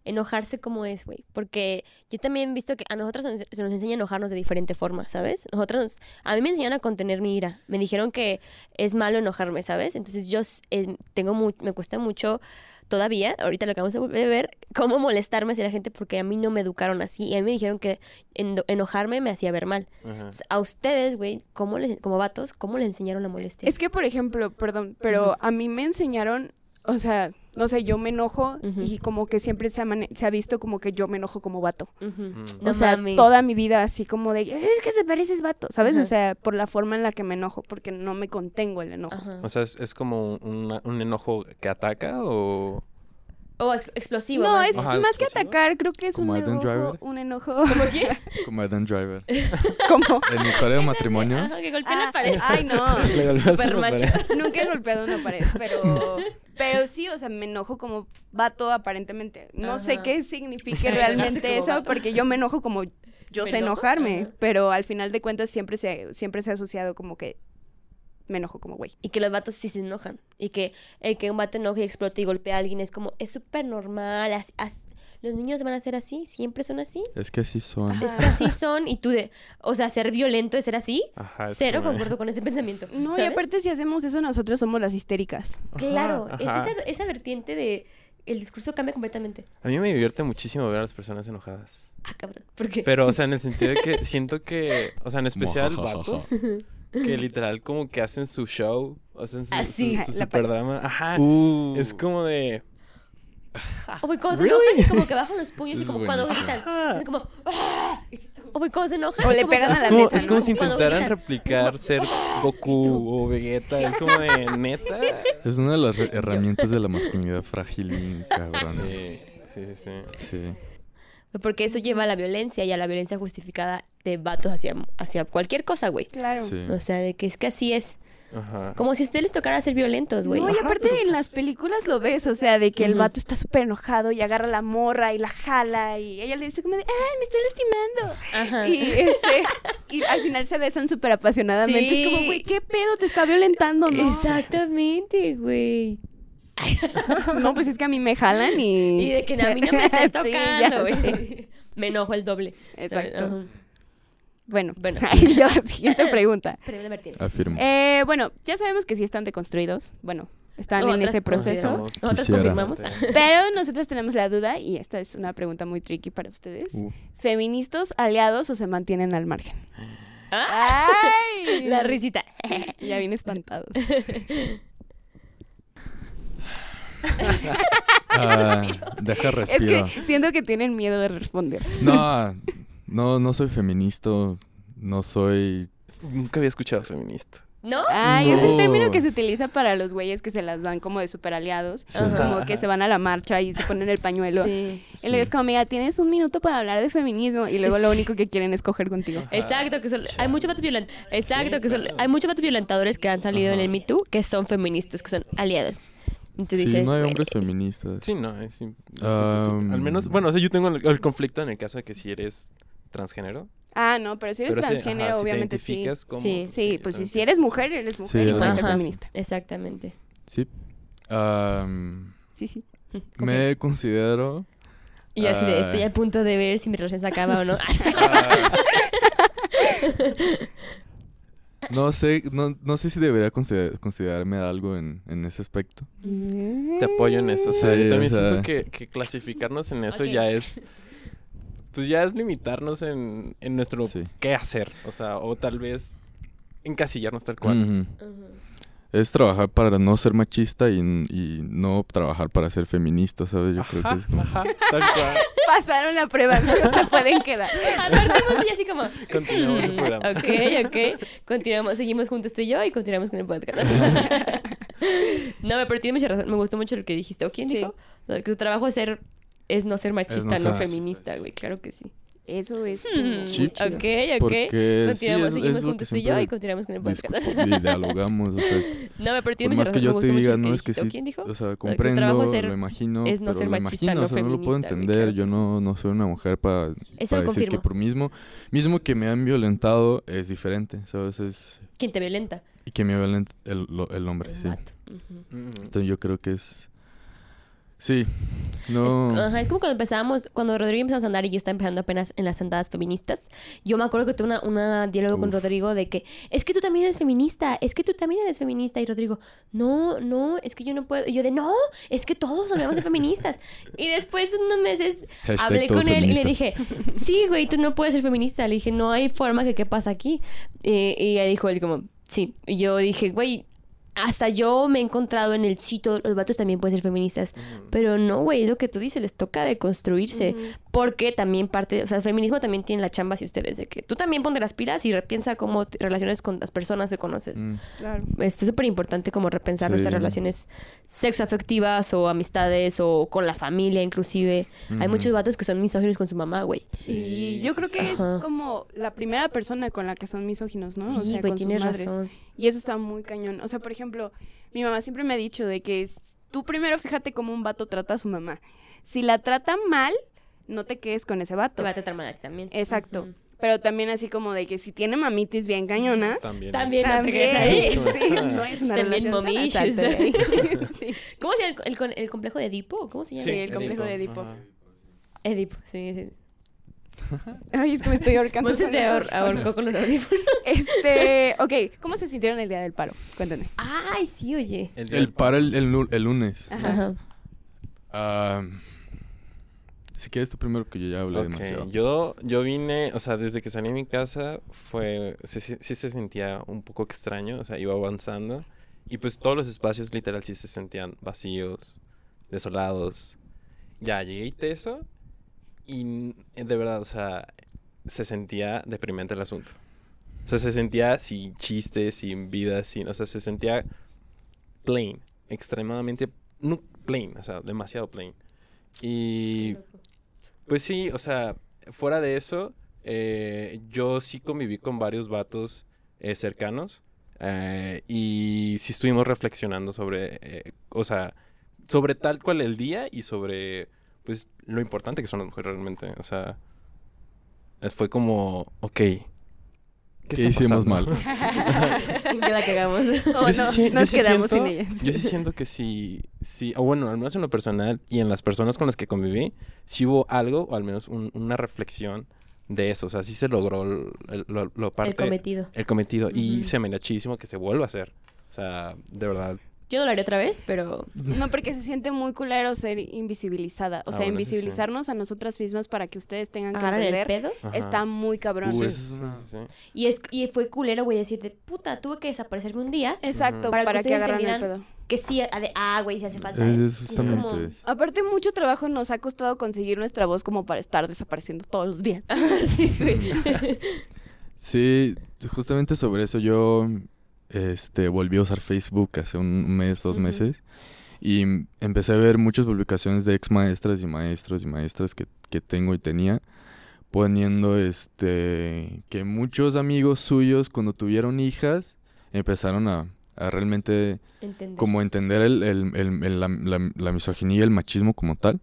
Enojarse, ¿cómo es, güey? Porque yo también he visto que a nosotros nos- se nos enseña a enojarnos de diferente forma, ¿sabes? Nosotros, nos- a mí me enseñaron a contener mi ira. Me dijeron que es malo enojarme, ¿sabes? Entonces yo eh, tengo mu- me cuesta mucho todavía, ahorita lo acabamos de volver a ver, cómo molestarme hacia la gente porque a mí no me educaron así. Y a mí me dijeron que eno- enojarme me hacía ver mal. Entonces, a ustedes, güey, ¿cómo les, como vatos, ¿cómo les enseñaron la molestia? Es que, por ejemplo, perdón, pero a mí me enseñaron, o sea, no sé, yo me enojo y como que siempre se ha, mane- se ha visto como que yo me enojo como vato. Mm. No o sea, toda mi vida así como de, es que se pareces vato, ¿sabes? O sea, por la forma en la que me enojo, porque no me contengo el enojo. O sea, ¿es, es como un, un enojo que ataca o...? O ex- explosivo. No, más es. Ajá, más que explosivo. atacar, creo que es un ¿Como enojo, Driver? un enojo ¿Cómo quién? Como Adam Driver. como... En historia de matrimonio. Ajá, que golpea Ah, la pared. ay, no. Le Super una macho. pared. Nunca he golpeado una pared, pero, pero sí, o sea, me enojo como vato aparentemente. No sé qué signifique realmente eso, vato. porque yo me enojo como yo ¿Me sé enojarme, Ajá. pero al final de cuentas siempre se, siempre se ha asociado como que me enojo como güey. Y que los vatos sí se enojan. Y que el que un vato enoje y explote y golpea a alguien es como, es súper normal. as- as- los niños van a ser así, siempre son así. Es que así son. Es que así son. Y tú de, o sea, ser violento es ser así. Ajá, Cero concuerdo con ese pensamiento. No, y aparte si hacemos eso nosotros somos las histéricas. Claro, Ajá, es esa, esa vertiente de. El discurso cambia completamente. A mí me divierte muchísimo ver a las personas enojadas. Ah, cabrón. ¿Por qué? Pero, o sea, en el sentido de que siento que, o sea, en especial vatos, que literal como que hacen su show, hacen su, Ah, su- su La super drama. Ajá. Uh, Es como de... O güey, cuando se Really? enojan y como que bajan los puños y Es como cuando gritan. Es como. "Ah", O güey, cuando se enojan. O es le como pegan a la como, mesa, es como ¿no? si intentaran replicar ser Goku o Vegeta. Es como de neta. es una de las herramientas de la masculinidad frágil, cabrón. Sí, sí, sí, sí. Sí. Porque eso lleva a la violencia y a la violencia justificada de vatos hacia, hacia cualquier cosa, güey. Claro. Sí. O sea, de que es que así es. Ajá. Como si a ustedes les tocara ser violentos, güey. No, y aparte en las películas lo ves, o sea, de que el vato está súper enojado y agarra a la morra y la jala y ella le dice como de, ay, me estoy lastimando. Ajá. Y, este, y al final se besan súper apasionadamente. Es como, güey, ¿qué pedo te está violentando? No, Exactamente, güey. no pues es que a mí me jalan y... Y de que a mí no me estás tocando, güey. Me enojo el doble. Exacto. Ajá. Bueno, Bueno. yo, siguiente pregunta. Afirmo. Eh, bueno, ya sabemos que sí están deconstruidos. Bueno, están en ese proceso. Quisiera. confirmamos. Pero nosotros tenemos la duda, y esta es una pregunta muy tricky para ustedes. Uh, ¿Feministas aliados o se mantienen al margen? Ah, ¡Ay! La risita. Ya bien espantados. ah, deja Es respiro. que siento que tienen miedo de responder. No, no, no soy feminista. No soy. Nunca había escuchado feminista. ¿No? Ay, es el No. término que se utiliza para los güeyes que se las dan como de super aliados. Sí. Es como Ajá. que se van a la marcha y se ponen el pañuelo. Sí. Y luego es como, amiga, tienes un minuto para hablar de feminismo. Y luego lo único que quieren es coger contigo. Exacto, que son, hay muchos vatos violen- Exacto, Sí, que son, hay muchos vatos violentadores que han salido en el Me Too que son feministas, que son aliados. Sí, dices, no hay hombres feministas. Sí, no, es, es Um, imposible. Al menos, bueno, o sea, yo tengo el, el conflicto en el caso de que si eres transgénero. Ah, no, pero si eres pero si- transgénero, ajá, si obviamente te sí. identificas como- Sí. Sí, pues si, entonces, si eres mujer, eres mujer Sí, y puedes ser feminista. Exactamente. Sí. Am, Sí, sí. Me considero. Y así de, Ah. estoy a punto de ver si mi relación se acaba o no. ah, no sé, no, no sé si debería consider- considerarme algo en, en ese aspecto. Te apoyo en eso. O sea, Sí, yo también o sea- siento que, que clasificarnos en eso ya es. Pues ya es limitarnos en, en nuestro Sí. qué hacer. O sea, o tal vez encasillarnos tal cual. Es trabajar para no ser machista y, y no trabajar para ser feminista, ¿sabes? Yo creo que es como... ajá, tal cual. Pasaron la prueba, no se pueden quedar. Apartemos y así como... Continuamos el mm, programa. Ok, ok. Continuamos, seguimos juntos tú y yo y continuamos con el podcast. no, pero tienes mucha razón. Me gustó mucho lo que dijiste. ¿O quién Sí. dijo? Que tu trabajo es ser... Es no ser machista, no no, feminista, güey. Claro que sí. Eso es Hmm, Sí. Ok, ok. Porque sí, continuamos, es- seguimos juntos que tú y yo y continuamos con el podcast. y dialogamos, o sea, es- No, pero tienes más que yo me te diga, no, que es que dijiste. ¿O sí, quién dijo? o sea, comprendo, lo imagino, es no pero ser lo machista, imagino, no o sea, no lo puedo entender, claro yo que no, no soy una mujer para, Eso para decir que confirmo. por mismo, mismo que me han violentado es diferente, ¿sabes? Es, ¿Quién te violenta? y que me violenta el, el hombre, El sí. Entonces yo creo que es... Sí, no... Es, ajá, es como cuando empezábamos, cuando Rodrigo empezamos a andar y yo estaba empezando apenas en las andadas feministas. Yo me acuerdo que tuve una, una diálogo con. Rodrigo de que es que tú también eres feminista, es que tú también eres feminista. Y Rodrigo, no, no, es que yo no puedo. Y yo de no, es que todos nos debemos ser feministas. Y después de unos meses Hashtag hablé con él y le dije, sí, güey, tú no puedes ser feminista. Le dije, no hay forma que quepas aquí. Y, y ella dijo él como, sí. Y yo dije, güey, hasta yo me he encontrado en el sitio, los vatos también pueden ser feministas. Pero no, güey, es lo que tú dices, les toca de construirse. Ujú. Porque también parte, o sea, el feminismo también tiene la chamba hacia ustedes, de que tú también ponte las pilas y repiensa cómo te relaciones con las personas que conoces. Mm. Claro. Es súper importante como repensar nuestras Sí. relaciones sexoafectivas o amistades o con la familia inclusive. Hay muchos vatos que son misóginos con su mamá, güey. Y yo creo que Ajá. es como la primera persona con la que son misóginos, ¿no? o Sí, sea, güey, con sus tienes madres. razón. Y eso está muy cañón. O sea, por ejemplo, mi mamá siempre me ha dicho de que tú primero fíjate cómo un vato trata a su mamá. Si la trata mal, no te quedes con ese Te vato. va a tratar mal también. Exacto. Pero también así como de que si tiene mamitis bien cañona, También. También. es- también, ahí. sí, no es una También relación sana. Sí. ¿Cómo se llama el, el con- el complejo de Edipo? ¿Cómo se llama? Sí, el complejo de Edipo. Ajá. Edipo, sí, sí. Ay, es que me estoy ahorcando. Monse con se eso. ahor- ahorcó con los audífonos. Este, ok, ¿cómo se sintieron el día del paro? Cuéntenme. Ay, sí, oye. El, El para el, el lu- el lunes. Ajá. Ah, si quieres tú primero que yo ya hablé demasiado. Yo, yo vine, o sea, desde que salí de mi casa fue, sí, sí- sí se sentía un poco extraño, o sea, iba avanzando y pues todos los espacios literal sí se sentían vacíos, desolados. Ya llegué a Iteso y n- de verdad, o sea, se sentía deprimente el asunto. O sea, se sentía sin chistes, sin vida, sin, o sea, se sentía plain, extremadamente, no, plain, o sea, demasiado plain. Y pues sí, o sea, fuera de eso, eh, yo sí conviví con varios vatos eh, cercanos eh, y sí estuvimos reflexionando sobre, eh, o sea, sobre tal cual el día y sobre, pues, lo importante que son las mujeres realmente. O sea, eh, fue como, ok, ¿qué, ¿Qué hicimos pasando? mal? Ya la cagamos. Oh, Yo sí no, yo nos sí quedamos siento- sin ellas. Yo sí siento que sí, sí, o bueno, al menos en lo personal y en las personas con las que conviví, sí hubo algo, o al menos un- una reflexión de eso. O sea, sí se logró el, el- lo, lo parte, El cometido. el cometido. Y se me que se vuelva a hacer. O sea, de verdad. Yo no lo haré otra vez, pero No, porque se siente muy culero ser invisibilizada. O Ah, sea, bueno, eso sí. invisibilizarnos a nosotras mismas para que ustedes tengan que agarran el entender. pedo. ajá. Está muy cabrón. Uh, Sí, sí. Y, es, y fue culero, güey, decirte, puta, tuve que desaparecerme un día. Exacto, para, Para que que ustedes agarran el pedo. Que sí, de, ah, güey, si hace falta. Es- ¿eh?". es como- eso. Aparte, mucho trabajo nos ha costado conseguir nuestra voz como para estar desapareciendo todos los días. sí, güey. Sí, justamente sobre eso yo este, volví a usar Facebook hace un mes, dos meses. Y empecé a ver muchas publicaciones de ex maestras y maestros y maestras que, que tengo y tenía. Poniendo este que muchos amigos suyos cuando tuvieron hijas empezaron a, a realmente Entendí. como entender el, el- el- el- la, la- la misoginia y el machismo como tal.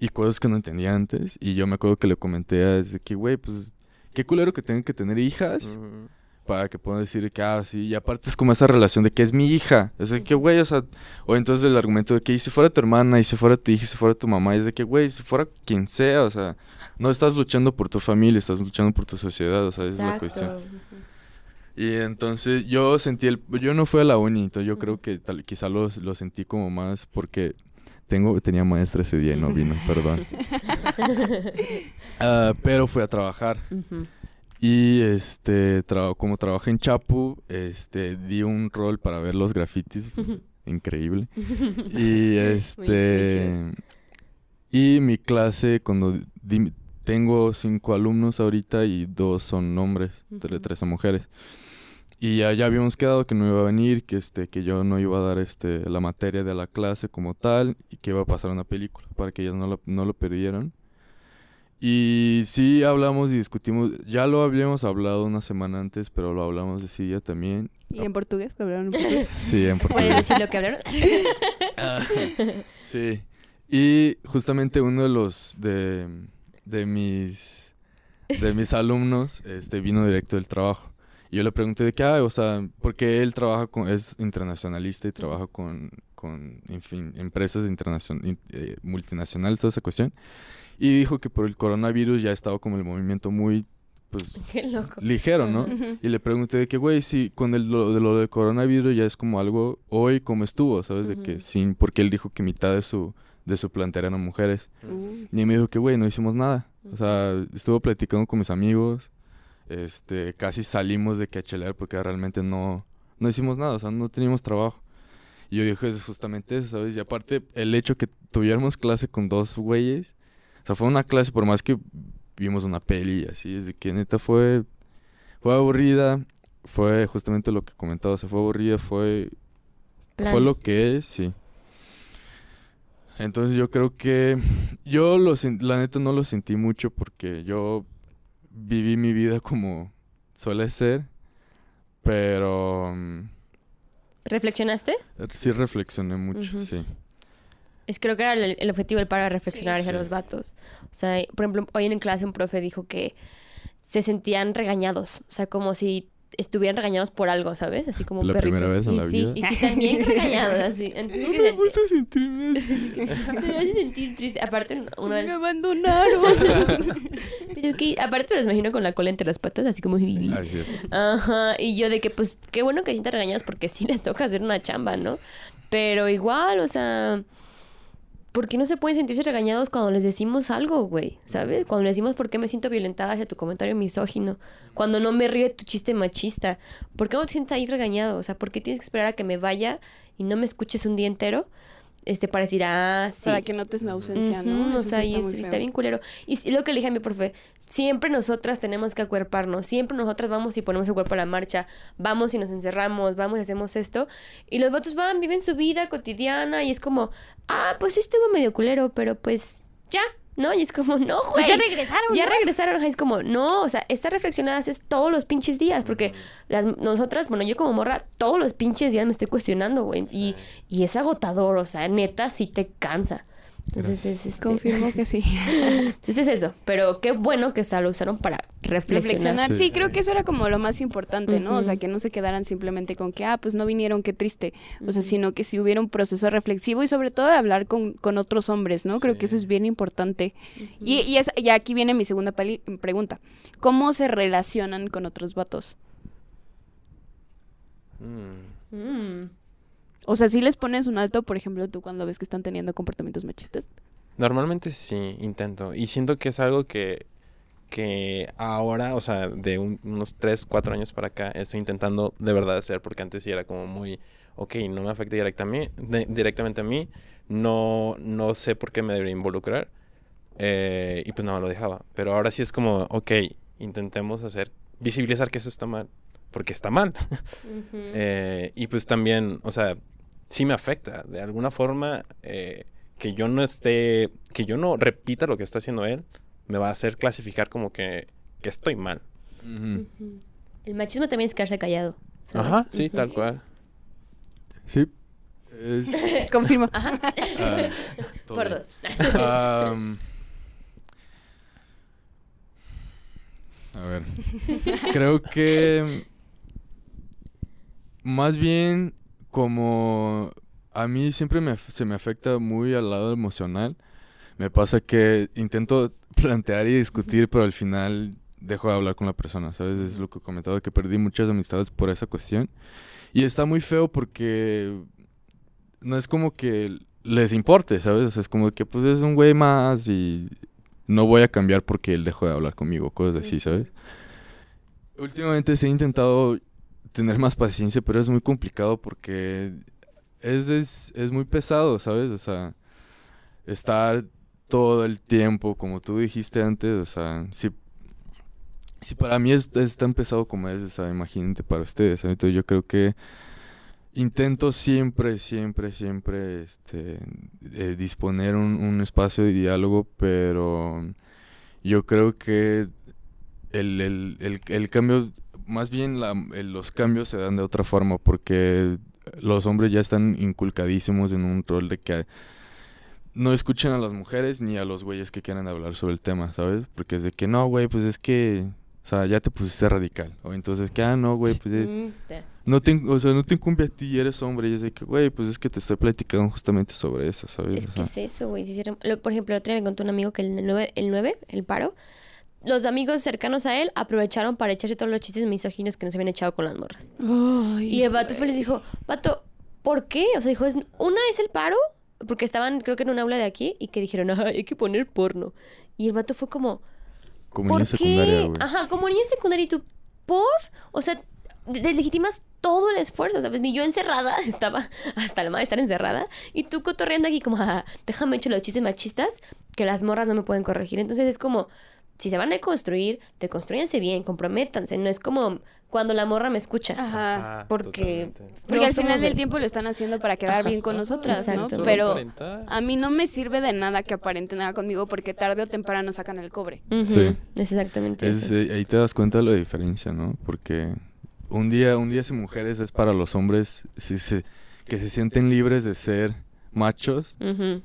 Y cosas que no entendía antes. Y yo me acuerdo que le comenté a que, güey, pues, qué culero que tengan que tener hijas Ujú. Para que puedan decir que, ah, sí. Y aparte es como esa relación de que es mi hija. O sea, que, güey, o sea, o entonces el argumento de que y si fuera tu hermana, y si fuera tu hija, y si fuera tu mamá, es de que, güey, si fuera quien sea, o sea, no estás luchando por tu familia, estás luchando por tu sociedad, o sea, esa es la cuestión. Exacto. Y entonces yo sentí el... Yo no fui a la uni, entonces yo creo que tal, quizá lo, lo sentí como más porque tengo, tenía maestra ese día y no vino, perdón. Ah, pero fui a trabajar. Y este, tra- como trabajé en Chapu, este, di un rol para ver los grafitis. Increíble. Y este... Y mi clase, cuando di- tengo cinco alumnos ahorita y dos son hombres, tres son mujeres. Y ya, ya habíamos quedado que no iba a venir, que este, que yo no iba a dar este la materia de la clase como tal, y que iba a pasar una película para que ellas no no lo perdieran. Y sí hablamos y discutimos, ya lo habíamos hablado una semana antes, pero lo hablamos de ya también. ¿Y en portugués? ¿Hablaron en portugués? Sí, en ¿Puedes portugués. decir lo que hablaron? Sí. Y justamente uno de los de, de mis de mis alumnos este vino directo del trabajo. Y yo le pregunté de qué, ah, o sea, porque él trabaja con es internacionalista y trabaja con con en fin, empresas internacion- in- eh, multinacionales toda esa cuestión. Y dijo que por el coronavirus ya estaba como el movimiento muy pues Qué loco. ligero, ¿no? Y le pregunté de que, güey, si con el, lo, de lo del coronavirus ya es como algo hoy como estuvo, ¿sabes? De que sin, porque él dijo que mitad de su, de su eran mujeres. Uh. Y me dijo que, güey, no hicimos nada. O sea, estuvo platicando con mis amigos, este, casi salimos de que a chelear porque realmente no, no hicimos nada, o sea, no teníamos trabajo. Y yo dije, es justamente eso, ¿sabes? Y aparte, el hecho que tuviéramos clase con dos güeyes, o sea, fue una clase, por más que vimos una peli así, es de que neta fue, fue aburrida, fue justamente lo que comentaba, o sea, fue aburrida, fue, Plan. fue lo que es, sí. Entonces yo creo que yo lo la neta no lo sentí mucho porque yo viví mi vida como suele ser, pero mm, ¿Reflexionaste? sí reflexioné mucho, sí. Es creo que era el, el objetivo del para reflexionar Sí. Sí. los vatos. O sea, por ejemplo, hoy en clase un profe dijo que se sentían regañados. O sea, como si estuvieran regañados por algo, ¿sabes? Así como un La perrito. primera vez en y la sí, vida. Y sí están bien regañados, así. Entonces, No me gusta sentirme así. me hace sentir triste. Aparte, una vez... Me abandonaron. Pero que, aparte me los imagino con la cola entre las patas, así como... Así es. Ajá, y yo de que pues qué bueno que se sientan regañados porque sí les toca hacer una chamba, ¿no? Pero igual, o sea, ¿por qué no se pueden sentirse regañados cuando les decimos algo, güey? ¿Sabes? Cuando les decimos por qué me siento violentada hacia tu comentario misógino, cuando no me río de tu chiste machista, ¿por qué no te sientes ahí regañado? O sea, ¿por qué tienes que esperar a que me vaya y no me escuches un día entero? Este, para decir, ah, sí. Para que notes mi ausencia, ¿no? O sí sea, y está es- muy está, bien culero. Y, y lo que le dije a mi profe, siempre nosotras tenemos que acuerparnos, siempre nosotras vamos y ponemos el cuerpo a la marcha, vamos y nos encerramos, vamos y hacemos esto. Y los vatos van, viven su vida cotidiana y es como, ah, pues sí estuvo medio culero, pero pues ya, ¿no? Y es como, no, güey. Pues ya regresaron, Ya ¿no? regresaron, es como, no, o sea, estas reflexionadas es todos los pinches días, porque las, nosotras, bueno, yo como morra, todos los pinches días me estoy cuestionando, güey, y, y es agotador, o sea, neta, sí te cansa. Entonces es este... Confirmo que sí. Entonces es eso, pero qué bueno que o sea, lo usaron para reflexionar. Reflexionar. Sí. Sí, creo que eso era como lo más importante, ¿no? O sea, que no se quedaran simplemente con que, ah, pues no vinieron, qué triste. O sea, sino que si hubiera un proceso reflexivo y sobre todo de hablar con, con otros hombres, ¿no? Creo que eso es bien importante. Y, y, es- y aquí viene mi segunda pregunta. ¿Cómo se relacionan con otros vatos? Mm. Mm. O sea, si les pones un alto, por ejemplo, tú cuando ves que están teniendo comportamientos machistas. Normalmente sí, intento. Y siento que es algo que, que ahora, o sea, de un- unos 3, 4 años para acá, estoy intentando de verdad hacer, porque antes sí era como muy, ok, no me afecta directamente a mí, de- directamente a mí, no, no sé por qué me debería involucrar, eh, y pues nada, lo dejaba. Pero ahora sí es como, ok, intentemos hacer, visibilizar que eso está mal, porque está mal. Eh, y pues también, o sea, sí me afecta. De alguna forma, eh, que yo no esté, que yo no repita lo que está haciendo él, me va a hacer clasificar como que, que estoy mal. El machismo también es quedarse callado. ¿sabes? Ajá, sí, tal cual. Sí. Es, Confirmo. Ajá. ah, Por bien. dos. A ver. Creo que más bien como a mí siempre me, se me afecta muy al lado emocional. Me pasa que intento plantear y discutir, pero al final dejo de hablar con la persona, ¿sabes? Es lo que he comentado, que perdí muchas amistades por esa cuestión. Y está muy feo porque no es como que les importe, ¿sabes? O sea, es como que pues es un güey más y no voy a cambiar porque él dejó de hablar conmigo, cosas así, ¿sabes? Últimamente sí he intentado tener más paciencia, pero es muy complicado porque es, es, es muy pesado, ¿sabes? O sea, estar todo el tiempo, como tú dijiste antes, o sea, si, si para mí es, es tan pesado como es, o sea, imagínate para ustedes. Entonces yo creo que intento siempre, siempre, siempre este, eh, disponer un, un espacio de diálogo, pero yo creo que el, el, el cambio, más bien la- el- los cambios se dan de otra forma, porque los hombres ya están inculcadísimos en un rol de que no escuchen a las mujeres ni a los güeyes que quieran hablar sobre el tema, ¿sabes? Porque es de que no, güey, pues es que, o sea, ya te pusiste radical. O entonces que, ah, no, güey, pues es- Mm, no te, o sea, no te incumbe a ti, eres hombre. Y es de que, güey, pues es que te estoy platicando justamente sobre eso, ¿sabes? Es O que es eso, güey. Si Por ejemplo, el otro día me contó un amigo que el 9, el 9, el paro, los amigos cercanos a él aprovecharon para echarse todos los chistes misóginos que nos habían echado con las morras. Y el vato fue les dijo, vato, ¿por qué? O sea, dijo, es- una es el paro, porque estaban, creo que en un aula de aquí, y que dijeron, "Ay, hay que poner porno. Y el vato fue como, como ¿por niño qué? secundaria, güey. Ajá, como niño secundario, ¿y tú, ¿por? O sea, deslegitimas todo el esfuerzo, ¿sabes? Ni yo encerrada, estaba hasta la madre de estar encerrada, y tú cotorreando aquí como, "Ah, déjame echar los chistes machistas que las morras no me pueden corregir. Entonces es como, si se van a construir, deconstruyanse bien, comprométanse, no es como cuando la morra me escucha. Ajá. Porque- totalmente. Porque No al final del de- tiempo lo están haciendo para quedar bien con nosotras, ¿no? Exacto. Pero Aparentar. a mí no me sirve de nada que aparenten nada conmigo porque tarde o temprano sacan el cobre. Sí. Es exactamente Es, eso. eh, ahí te das cuenta de la diferencia, ¿no? Porque un día, un día sin mujeres es para los hombres si se- que se sienten libres de ser machos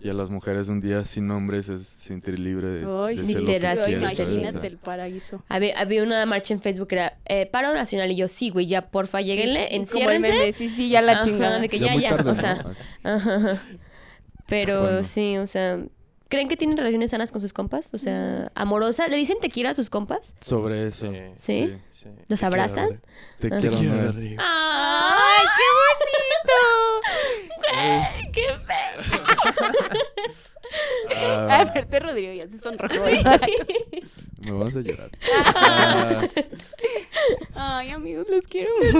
y a las mujeres un día sin hombres es sentir libre de, Ay, de ser lo que Literal. Había, había una marcha en Facebook que era eh, paro nacional y yo sí, güey, ya porfa, lleguenle, Sí, sí, enciérrense. meme, sí, sí, ya la Ajá, chingada. de que ya ya, tarde, o sea, ajá, ajá. Pero Bueno. sí, o sea, ¿creen que tienen relaciones sanas con sus compas? O Mm. sea, amorosa, ¿le dicen te quiero a sus compas? Sobre eso. Sí. ¿Sí? Sí. ¿Los Te abrazan? quiero, Te Ah. quiero quiero. ¡Ay, qué bonito! ¡Güey, qué! Ay, Ah, verte Rodrigo ya se sonrojó. me vas a llorar. Ah, Ay, amigos, los quiero mucho.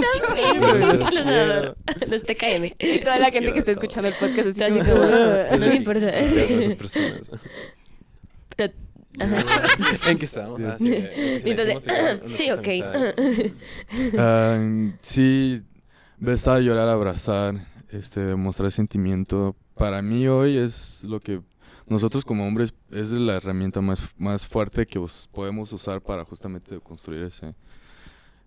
Los quiero. TKM. Y toda la gente que está escuchando el podcast así, Así como... como, no me importa. Esas personas. Pero. ¿En qué estamos? Ah, sí, eh, Entonces, sí, ok. ah, sí, besar, llorar, abrazar, este, demostrar sentimiento. Para mí hoy es lo que nosotros como hombres es la herramienta más, más fuerte que podemos usar para justamente construir ese,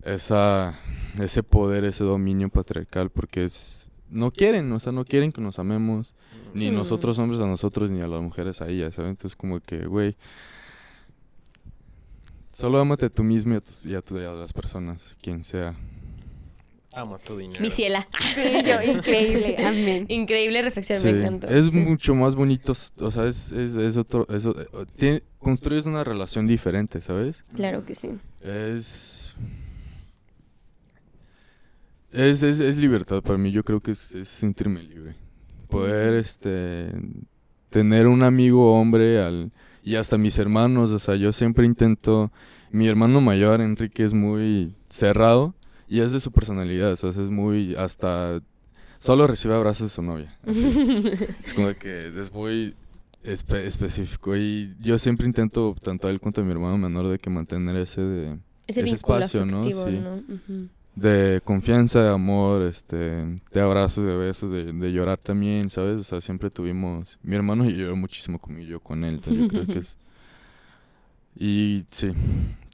esa, ese poder, ese dominio patriarcal, porque es, no quieren, o sea, no quieren que nos amemos, ni Mm. nosotros hombres a nosotros, ni a las mujeres a ellas, ¿sabes? Entonces como que, güey, solo ámate a tú mismo y a, tus- y a, tu- y a las personas, quien sea. Amo tu dinero. Mi ciela. Sí, yo, increíble, amén. Increíble reflexión, Sí, me encantó. Es Sí. mucho más bonito, o sea, es, es, es otro, es o- tiene- construyes una relación diferente, ¿sabes? Claro que sí. Es, es, es, es libertad para mí, yo creo que es, es sentirme libre. Poder, este, tener un amigo hombre al, y hasta mis hermanos, o sea, yo siempre intento, mi hermano mayor, Enrique, es muy cerrado y es de su personalidad, o sea, es muy, hasta, solo recibe abrazos de su novia. es como que es muy espe- específico y yo siempre intento, tanto a él cuanto a mi hermano menor, de que mantener ese de Ese, espacio, ¿no? Sí. ¿no? De confianza, de amor, este, de abrazos, de besos, de, de llorar también, ¿sabes? O sea, siempre tuvimos, mi hermano y lloró muchísimo conmigo, yo con él, entonces yo creo que es, y sí,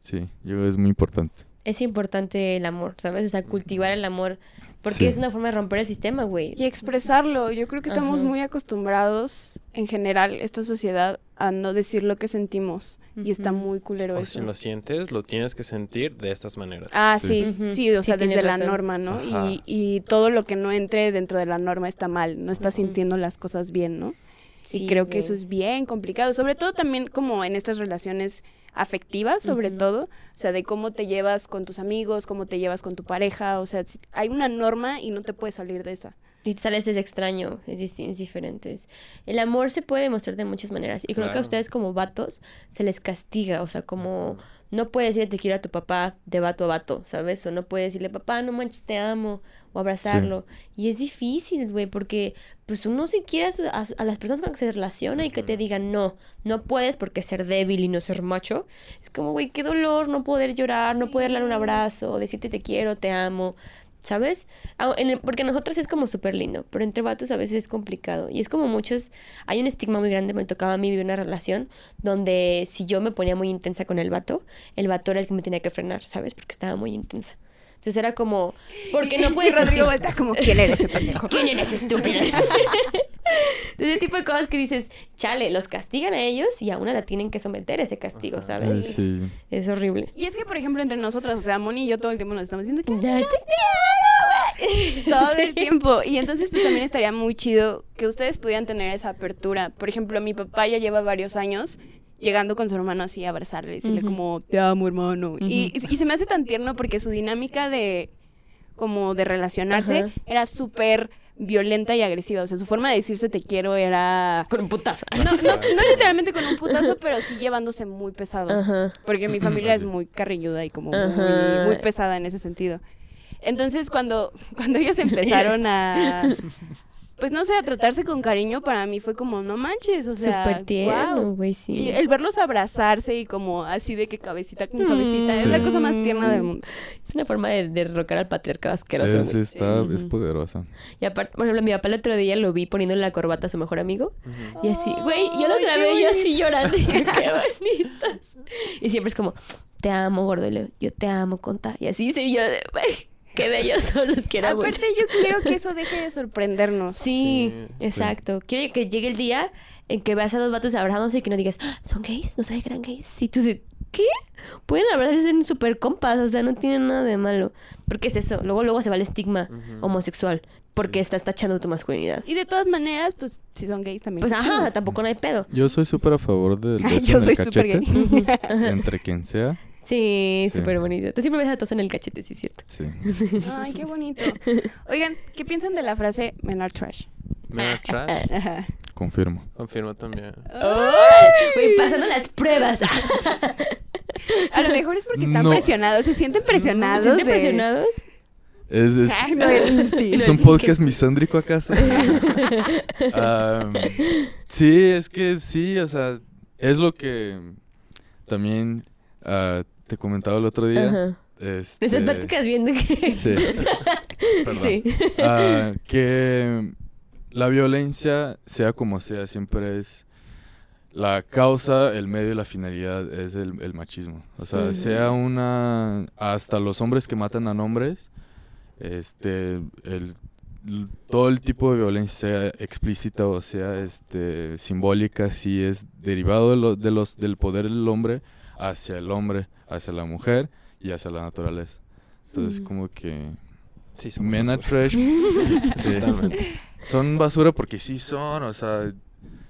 sí, yo creo que es muy importante. Es importante el amor, ¿sabes? O sea, cultivar el amor. Porque Sí. es una forma de romper el sistema, güey. Y expresarlo. Yo creo que estamos Ajá. muy acostumbrados, en general, esta sociedad, a no decir lo que sentimos. Y está muy culero O eso. si lo sientes, lo tienes que sentir de estas maneras. Ah, Sí. sí, o Sí, sea, desde la norma, ¿no? Y, y todo lo que no entre dentro de la norma está mal, no estás sintiendo las cosas bien, ¿no? Sí, y creo que eso es bien complicado, sobre todo también como en estas relaciones afectivas, sobre todo, o sea, de cómo te llevas con tus amigos, cómo te llevas con tu pareja, o sea, hay una norma y no te puedes salir de esa. Y te sales es extraño, es, es diferente. El amor se puede demostrar de muchas maneras. Y creo que a ustedes como vatos se les castiga. O sea, como no puedes decirle te quiero a tu papá de vato a vato, ¿sabes? O no puedes decirle, papá, no manches, te amo. O abrazarlo. Y es difícil, güey, porque pues uno si quiere a, a a las personas con las que se relaciona y que te digan, no, no puedes porque ser débil y no ser macho. Es como, güey, qué dolor no poder llorar, no poder dar un abrazo, decirte te quiero, te amo. ¿Sabes? Ah, en el- porque nosotras es como súper lindo, pero entre vatos a veces es complicado. Y es como muchos, hay un estigma muy grande, me tocaba a mí vivir una relación donde si yo me ponía muy intensa con el vato, el vato era el que me tenía que frenar, ¿sabes? Porque estaba muy intensa. Entonces era como, porque no puedes... sentir- vuelta como, ¿quién eres ese pendejo? ¿Quién eres estúpida? Ese tipo de cosas que dices, chale, los castigan a ellos y a una la tienen que someter a ese castigo, ¿sabes? Ay, Es- sí. Es horrible. Y es que, por ejemplo, entre nosotras, o sea, Moni y yo todo el tiempo nos estamos diciendo que Ya te todo el tiempo. Y entonces, pues también estaría muy chido que ustedes pudieran tener esa apertura. Por ejemplo, mi papá ya lleva varios años llegando con su hermano así a abrazarle, decirle Ujú. como, te amo, hermano. y, y se me hace tan tierno porque su dinámica de, como de relacionarse era súper violenta y agresiva. O sea, su forma de decirse te quiero era... Con un putazo. No, no, no literalmente con un putazo, pero sí llevándose muy pesado. Ajá. Porque mi familia es muy carrilluda y como muy, muy pesada en ese sentido. Entonces, cuando, cuando ellos empezaron a, pues no sé, a tratarse con cariño, para mí fue como, no manches, o sea, Súper tierno, güey, Y sí. el verlos abrazarse y como así de que cabecita con cabecita, es la Sí. cosa más tierna del mundo. Es una forma de derrocar al patriarcado asqueroso. Es, está, es poderosa. Y aparte, por ejemplo, mi papá el otro día lo vi poniéndole la corbata a su mejor amigo. Y así, güey, yo los grabé yo así llorando. Y yo, qué bonitas. Y siempre es como, te amo, gordo. Y yo te amo, conta. Y así, sí, yo, de, güey, qué bellos son los quiero mucho. Aparte, yo quiero que eso deje de sorprendernos. Sí, Sí, exacto. Quiero que llegue el día en que veas a dos vatos abrazándose y que no digas, "Ah, ¿son gays? ¿No sabes que eran gays? Y tú dices, ¿qué? Pueden abrazarse en súper compas, o sea, no tienen nada de malo. Porque es eso, luego luego se va el estigma homosexual, porque estás tachando tu masculinidad. Y de todas maneras, pues, si son gays también. Pues ajá, tampoco no hay pedo. Yo soy súper a favor del beso yo en soy el cachete. gay. entre quien sea. Sí, Sí. súper bonito. Tú siempre ves a todos en el cachete, sí es cierto. Sí. Ay, qué bonito. Oigan, ¿qué piensan de la frase men are trash? Men are trash. Ajá. Confirmo. Confirmo también. Güey, pasando las pruebas. A lo mejor es porque están No. presionados, se sienten presionados. ¿Se sienten de- presionados? Es, es, Ay, no. ¿Es un podcast misándrico acaso? Am, sí, es que sí, o sea, es lo que también ah, te comentaba el otro día. Ajá. este, pláticas viendo que... Sí. Perdón. Sí. Ah, que la violencia, sea como sea, siempre es la causa, el medio y la finalidad es el, el machismo. O sea, sea una... Hasta los hombres que matan a hombres, este, el, todo el tipo de violencia, sea explícita o sea este, simbólica, sí es derivado de, lo- de los, del poder del hombre hacia el hombre, hacia la mujer y hacia la naturaleza. Entonces, Ujú. como que... Sí, somos Men are basura. trash. Sí. Son basura porque sí son, o sea,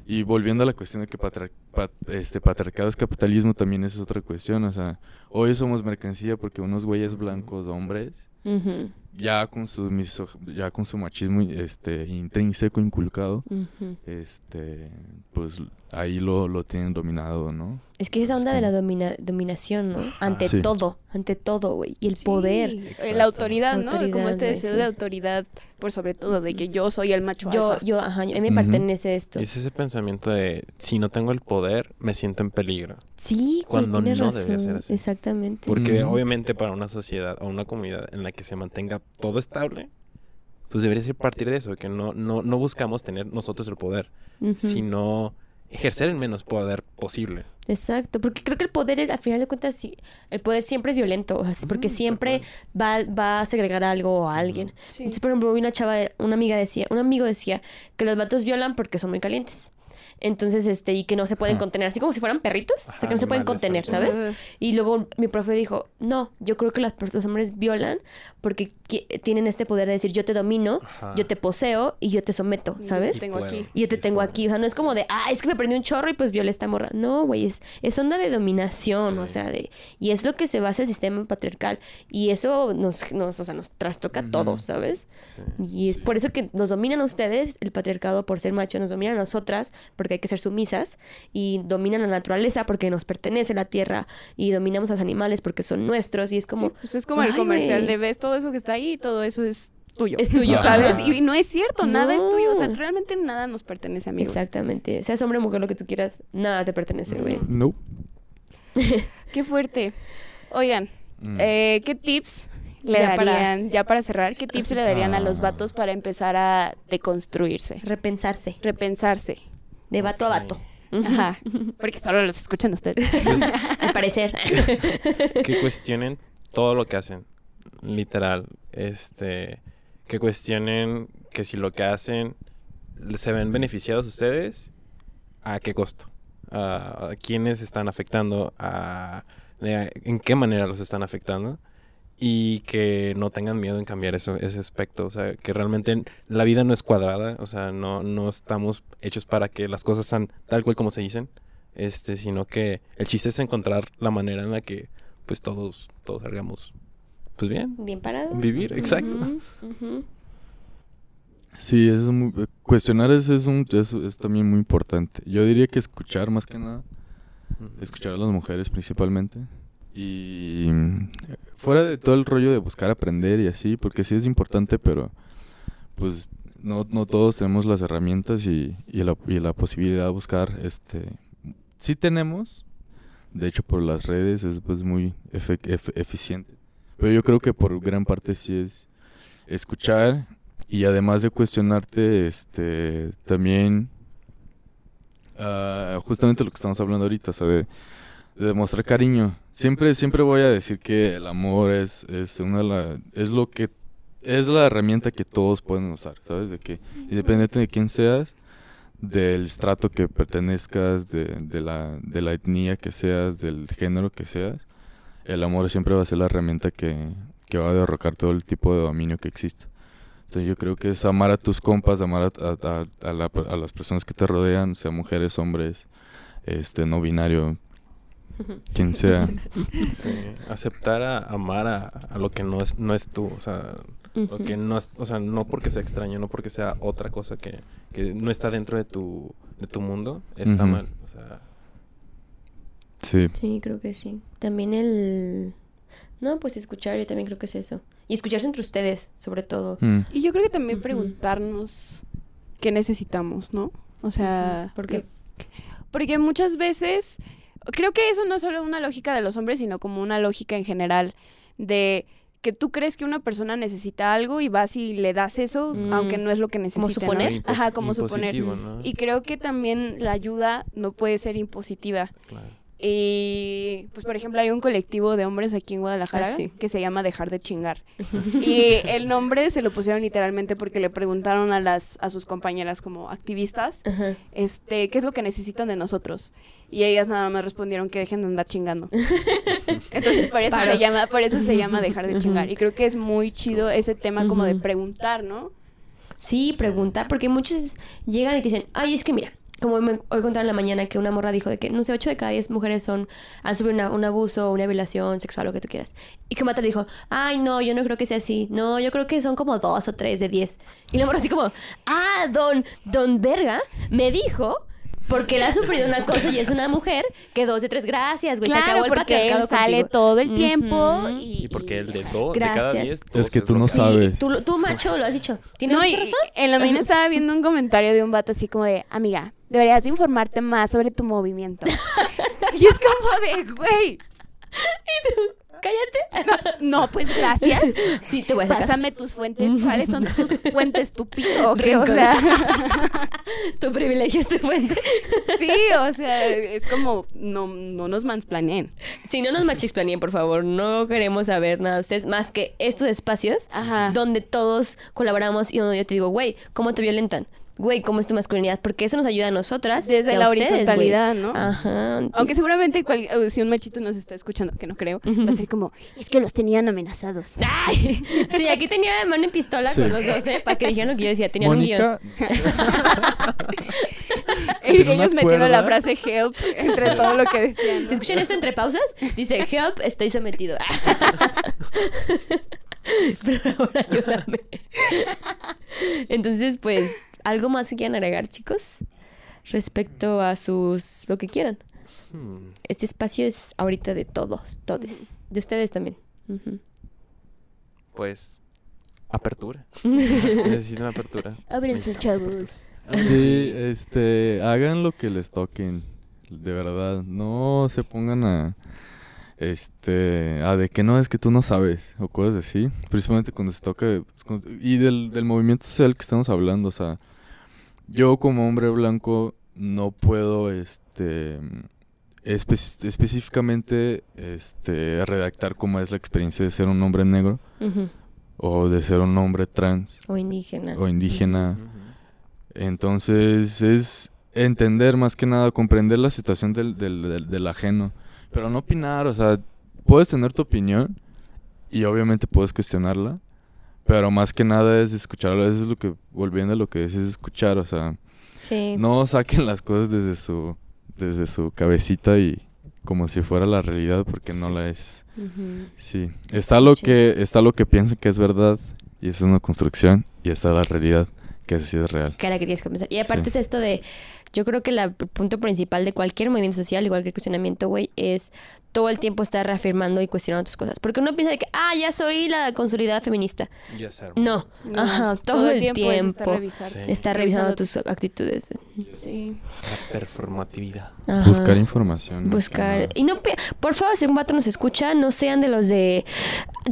y volviendo a la cuestión de que patri- pat- este patriarcado es capitalismo, también esa es otra cuestión, o sea, hoy somos mercancía porque unos güeyes blancos, hombres, Ujú, ya con su miso- ya con su machismo este intrínseco inculcado, ujú. este, pues ahí lo, lo tienen dominado, ¿no? Es que esa onda de la domina- dominación, ¿no? Ante Sí. todo, ante todo, güey. Y el Sí, poder. eh, La autoridad, ¿no? Autoridad, Como este deseo sí. de autoridad, por sobre todo, de que yo soy el macho Yo, alfa. yo, ajá, a mí me Ujú. pertenece esto. Es ese pensamiento de si no tengo el poder, me siento en peligro. Sí, Cuando no razón. debería ser así. Exactamente. Porque Ujú. obviamente para una sociedad o una comunidad en la que se mantenga todo estable, pues debería ser partir de eso, que no, no, no buscamos tener nosotros el poder, sino ejercer el menos poder posible. Exacto, porque creo que el poder, al final de cuentas, sí, el poder siempre es violento, o sea, porque siempre va, va a segregar algo o a alguien. Sí. Entonces, por ejemplo, una chava, una amiga decía, un amigo decía que los vatos violan porque son muy calientes. Entonces, este, y que no se pueden Ajá. contener, así como si fueran perritos, o sea, que no se pueden contener. ¿sabes? Y luego mi profe dijo, no, yo creo que las per- los hombres violan porque tienen este poder de decir, yo te domino, Ajá. yo te poseo y yo te someto, Yo ¿sabes? te tengo aquí. Y yo te tengo bueno. aquí. O sea, no es como de, ah, es que me prendí un chorro y pues violé esta morra. No, güey, es, es onda de dominación, o sea, de... Y es lo que se basa el sistema patriarcal. Y eso nos, nos, o sea, nos trastoca a todos, ¿sabes? Sí. Y es por eso que nos dominan a ustedes, el patriarcado por ser macho, nos dominan a nosotras porque hay que ser sumisas, y dominan a la naturaleza porque nos pertenece la tierra, y dominamos a los animales porque son nuestros, y es como... Sí, pues es como el comercial de ves todo eso que está ahí, todo eso es tuyo. Es tuyo. ¿Sabes? Y no es cierto, nada es tuyo. O sea, realmente nada nos pertenece, amigos. Exactamente. Seas hombre o mujer, lo que tú quieras, nada te pertenece, güey. No. Qué fuerte. Oigan, Mm. eh, ¿qué tips le Ya para- darían, ya para cerrar, qué tips le darían a los Ah. vatos para empezar a deconstruirse, Repensarse. repensarse? De vato a vato. Ajá. Porque solo los escuchan ustedes. Pues, Al parecer. que cuestionen todo lo que hacen, literal, este, que cuestionen que si lo que hacen se ven beneficiados ustedes, ¿a qué costo? ¿A, a quiénes están afectando? ¿A, de- ¿En qué manera los están afectando? Y que no tengan miedo en cambiar eso, ese aspecto. O sea, que realmente la vida no es cuadrada. O sea, no, no estamos hechos para que las cosas sean tal cual como se dicen. Este, sino que el chiste es encontrar la manera en la que pues todos, todos salgamos pues bien. Bien parado. Vivir, exacto. Sí, eso es muy, cuestionar eso es, un, es también muy importante. Yo diría que escuchar más que nada, escuchar a las mujeres principalmente y fuera de todo el rollo de buscar aprender y así, porque sí es importante, pero pues no, no todos tenemos las herramientas y, y, la, y la posibilidad de buscar, este, sí tenemos, de hecho por las redes es pues muy eficiente, pero yo creo que por gran parte sí es escuchar y además de cuestionarte, este, también ah, justamente lo que estamos hablando ahorita, o sea, de demostrar cariño. Siempre, siempre voy a decir que el amor es, es una de la, es lo que es la herramienta que todos pueden usar, ¿sabes? De que independiente de quién seas, del estrato que pertenezcas, de, de la, de la etnia que seas, del género que seas, el amor siempre va a ser la herramienta que, que va a derrocar todo el tipo de dominio que existe. Entonces yo creo que es amar a tus compas, amar a, a- a- a la- a las personas que te rodean, sea mujeres, hombres, este no binario, quien sea. Sí, Aceptar a amar a, a lo que no es, no es tú. O sea, lo que no es, o sea, no porque sea extraño, no porque sea otra cosa que, que no está dentro de tu, de tu mundo, está mal. O sea, Sí. Sí, creo que sí. También el... No, pues escuchar, yo también creo que es eso. Y escucharse entre ustedes, sobre todo. Mm. Y yo creo que también preguntarnos qué necesitamos, ¿no? O sea, Porque porque muchas veces creo que eso no es solo una lógica de los hombres, sino como una lógica en general de que tú crees que una persona necesita algo y vas y le das eso, Mm. aunque no es lo que necesita. ¿no? suponer? Ajá, como suponer. Y creo que también la ayuda no puede ser impositiva. Claro. Y, pues, por ejemplo, hay un colectivo de hombres aquí en Guadalajara Ah, sí. que se llama Dejar de Chingar. y el nombre se lo pusieron literalmente porque le preguntaron a las a sus compañeras como activistas, este, ¿qué es lo que necesitan de nosotros? Y ellas nada más respondieron que dejen de andar chingando. Entonces, por eso Paro. se llama, por eso se llama Dejar de Chingar. Y creo que es muy chido ese tema como de preguntar, ¿no? Sí, preguntar, porque muchos llegan y te dicen, ay, es que mira, como me, hoy contaron en la mañana que una morra dijo de que, no sé, 8 de cada 10 mujeres son, han sufrido una- un abuso, una violación sexual, lo que tú quieras. Y que Mata dijo, ay, no, yo no creo que sea así. No, yo creo que son como 2 o 3 de 10. Y la morra así como, ah, don, don Verga me dijo... Porque él ha sufrido una cosa y es una mujer que dos de tres gracias, güey. se acabó Claro, el porque él sale contigo. todo el tiempo Ujú. y, Y porque el de, do- de cada Gracias. 10... Es que tú no sabes. tú, tú macho, lo has dicho. Tienes No, mucha razón. en la mañana estaba viendo un comentario de un vato así como de, amiga, deberías de informarte más sobre tu movimiento. y es como de, güey, Cállate. no, pues gracias. Sí, te voy a sacar. Pásame tus fuentes. ¿Cuáles son tus fuentes, estúpido? O sea, Tu privilegio es tu fuente. sí, o sea, es como, no, no nos mansplaneen. Si no nos machixplaneen, por favor. No queremos saber nada de ustedes más que estos espacios Ajá. donde todos colaboramos y donde yo te digo, güey, ¿cómo te violentan? Güey, ¿cómo es tu masculinidad? Porque eso nos ayuda a nosotras. Desde y a la ustedes, güey. horizontalidad, ¿no? Ajá. Aunque seguramente cual- eh, si un machito nos está escuchando, que no creo, va a ser como, es que los tenían amenazados. Ay, sí, aquí tenía mano en pistola Sí. con los dos, ¿eh? Para que dijeran lo que yo decía. Tenían un guion. Mónica, Ellos una metiendo la frase help entre todo lo que decían. ¿no? ¿Escuchan esto entre pausas? Dice, help, estoy sometido. Pero ahora ayúdame. Entonces, pues, ¿algo más que quieran agregar, chicos? Respecto a sus... lo que quieran. Hmm. Este espacio es ahorita de todos, todes. De ustedes también. Pues, apertura. Necesitan apertura. Ábrense, chavos. sí, este, hagan lo que les toquen, de verdad, no se pongan a, este, a de que no, es que tú no sabes, o cosas así, principalmente cuando se toca, pues, y del, del movimiento social que estamos hablando, o sea, yo como hombre blanco no puedo, este, espe- específicamente, este, redactar cómo es la experiencia de ser un hombre negro, o de ser un hombre trans, O indígena. o indígena, entonces es entender más que nada, comprender la situación del, del, del- del ajeno, pero no opinar, o sea, puedes tener tu opinión y obviamente puedes cuestionarla, pero más que nada es escucharlo, eso es lo que, volviendo a lo que es, es escuchar, o sea, Sí. no saquen las cosas desde su, desde su cabecita y como si fuera la realidad, porque no Sí. la es. Ujú. Sí, está lo que, está lo que piensan que es verdad y es una construcción y está la realidad que sí es real. cara que tienes que pensar. Y aparte Sí. es esto de, yo creo que la- el punto principal de cualquier movimiento social y cualquier cuestionamiento, güey, es todo el tiempo estar reafirmando y cuestionando tus cosas. Porque uno piensa de que, ah, ya soy la consolidada feminista. Ya se armó. No, No, ajá, todo, el tiempo, es estar revisando. Sí. está revisando tus actitudes. Sí. La performatividad. Ajá. Buscar información. que Buscar. Y no, por favor, si un vato nos escucha, no sean de los de.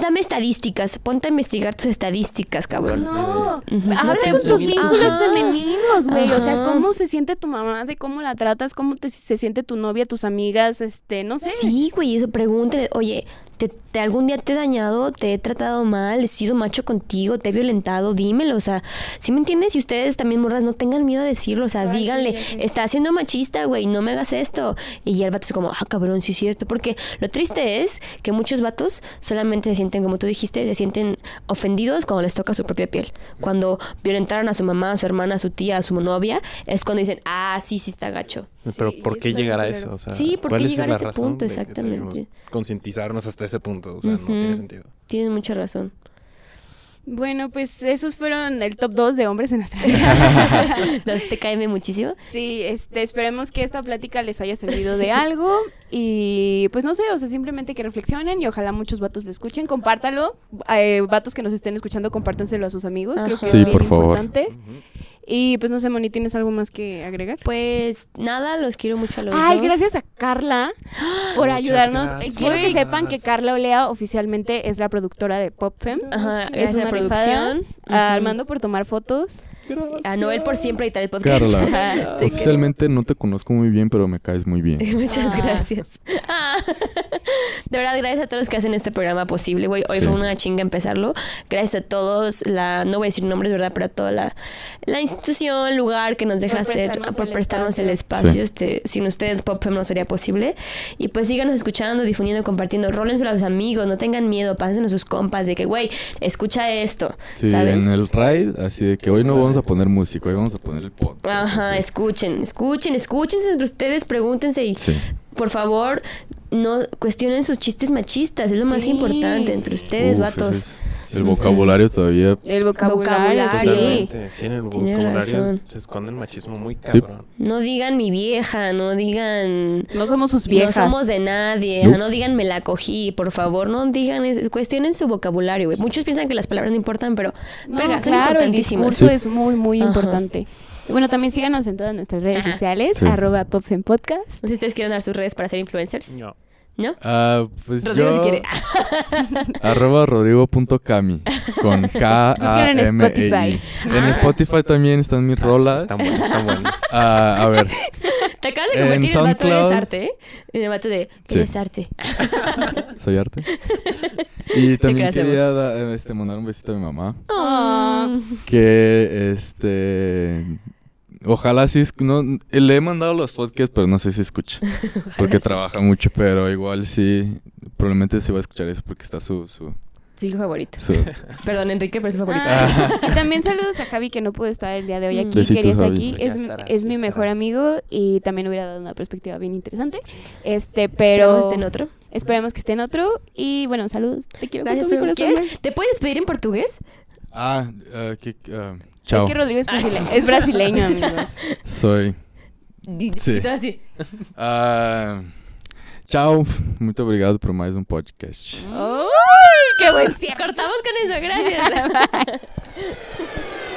Dame estadísticas. Ponte a investigar tus estadísticas, cabrón. No, Ujú. habla No te con tus vínculos femeninos, güey. O sea, cómo se siente tu mamá, de cómo la tratas, cómo te, se siente tu novia, tus amigas, este, no sé. Sí, güey, eso pregunte, oye, ¿te, te- algún día te he dañado? ¿Te he tratado mal? ¿He sido macho contigo? ¿Te he violentado? Dímelo, o sea, ¿sí me entiendes? Y ustedes también, morras, no tengan miedo de decirlo, o sea, Ay, sí, díganle, está siendo machista, güey, no me hagas esto. Y el vato es como, ah, cabrón, sí es cierto, porque lo triste es que muchos vatos solamente se sienten, como tú dijiste, se sienten ofendidos cuando les toca su propia piel. Cuando violentaron a su mamá, a su hermana, a su tía, a su novia, es cuando dicen, ah, sí, sí está gacho. Pero Sí, ¿por qué llegar a eso? culero. O sea, Sí, ¿por ¿cuál qué llegar a ese punto? Exactamente. Concientizarnos hasta ese punto. O sea, no tiene sentido. Tienes mucha razón. Bueno, pues esos fueron el top 2 de hombres en nuestra vida. Los TKM muchísimo. Sí, este, esperemos que esta plática les haya servido de algo y pues no sé, o sea, simplemente que reflexionen y ojalá muchos vatos lo escuchen, compártalo, eh, vatos que nos estén escuchando, compártanselo a sus amigos, creo Ajá. que Sí, es bien por favor. importante. Y pues no sé, Moni, ¿tienes algo más que agregar? Pues nada, los quiero mucho a los Ay, dos. gracias a Carla por Muchas ayudarnos. gracias. Quiero que sepan que Carla Olea oficialmente es la productora de PopFem. Ajá, Es una la producción. A. Armando por tomar fotos. A Noel por siempre editar el podcast. Carla, oficialmente no te conozco muy bien, pero me caes muy bien. Muchas Ah. gracias. Ah. De verdad, gracias a todos los que hacen este programa posible, güey. Hoy Sí. fue una chinga empezarlo. Gracias a todos, la, no voy a decir nombres, ¿verdad? Pero a toda la, la institución, lugar que nos deja Por hacer, prestarnos por el prestarnos el espacio. espacio. Este, sin ustedes, PopFem no sería posible. Y pues síganos escuchando, difundiendo, compartiendo. Rólenselo a los amigos, no tengan miedo, pásenlo a sus compas de que, güey, escucha esto, Sí, ¿sabes? En el ride, así de que hoy no vamos a poner música, hoy vamos a poner el podcast. Ajá, así. escuchen, escuchen, escúchense entre ustedes, pregúntense y Sí. por favor no cuestionen sus chistes machistas, es lo más importante entre ustedes, Uf, vatos. El vocabulario todavía. El vocabulario, sí. Sí, en el Tienes vocabulario razón. se esconde el machismo muy cabrón. No digan mi vieja, no digan No somos sus viejas. no somos de nadie, No. digan me la cogí, por favor, no digan, es- cuestionen su vocabulario, güey. Muchos piensan que las palabras no importan, pero No, verga, son claro, el discurso Sí. es muy, muy Ajá. importante. Y bueno, también síganos en todas nuestras redes Ajá. sociales, Sí. arroba PopFem Podcast. No sé si ustedes quieren dar sus redes para ser influencers, No. ¿No? Ah, pues Rodrigo yo, si quiere. arroba rodrigo.cami con K A M E I. Spotify. En Ah. Spotify también están mis rolas. Están buenos, están buenos. Ah, a ver, Te acabas de En convertir en el vato de SoundCloud. arte, ¿eh? En el vato de Sí. eres arte. soy arte. Y también quería da- este, mandar un besito a mi mamá. Ah. Que este. Ojalá sí. No, le he mandado los podcasts, pero no sé si escucha. Porque sí. trabaja mucho, pero igual sí. Probablemente sí va a escuchar eso porque está su. su, Su hijo favorito. su- Perdón, Enrique, pero es su favorito. Ah, y también saludos a Javi que no pudo estar el día de hoy aquí. Besitos, Quería estar aquí. Ya Es, estarás, es mi mejor amigo y también hubiera dado una perspectiva bien interesante. Este, Esperemos pero esté en otro. esperemos que esté en otro. Y bueno, saludos. Te quiero Gracias, con todo mi pero corazón. ¿quieres? ¿Te puedes despedir en portugués? Ah, ah, que- ah, chao. Es que Rodrigo es, brasile- es brasileño, amigos. Soy. Di- Sí. Y todo así. Ah, tchau. Muito obrigado por mais um podcast. ¡Ay, qué buen cierre! Cortamos con eso, gracias.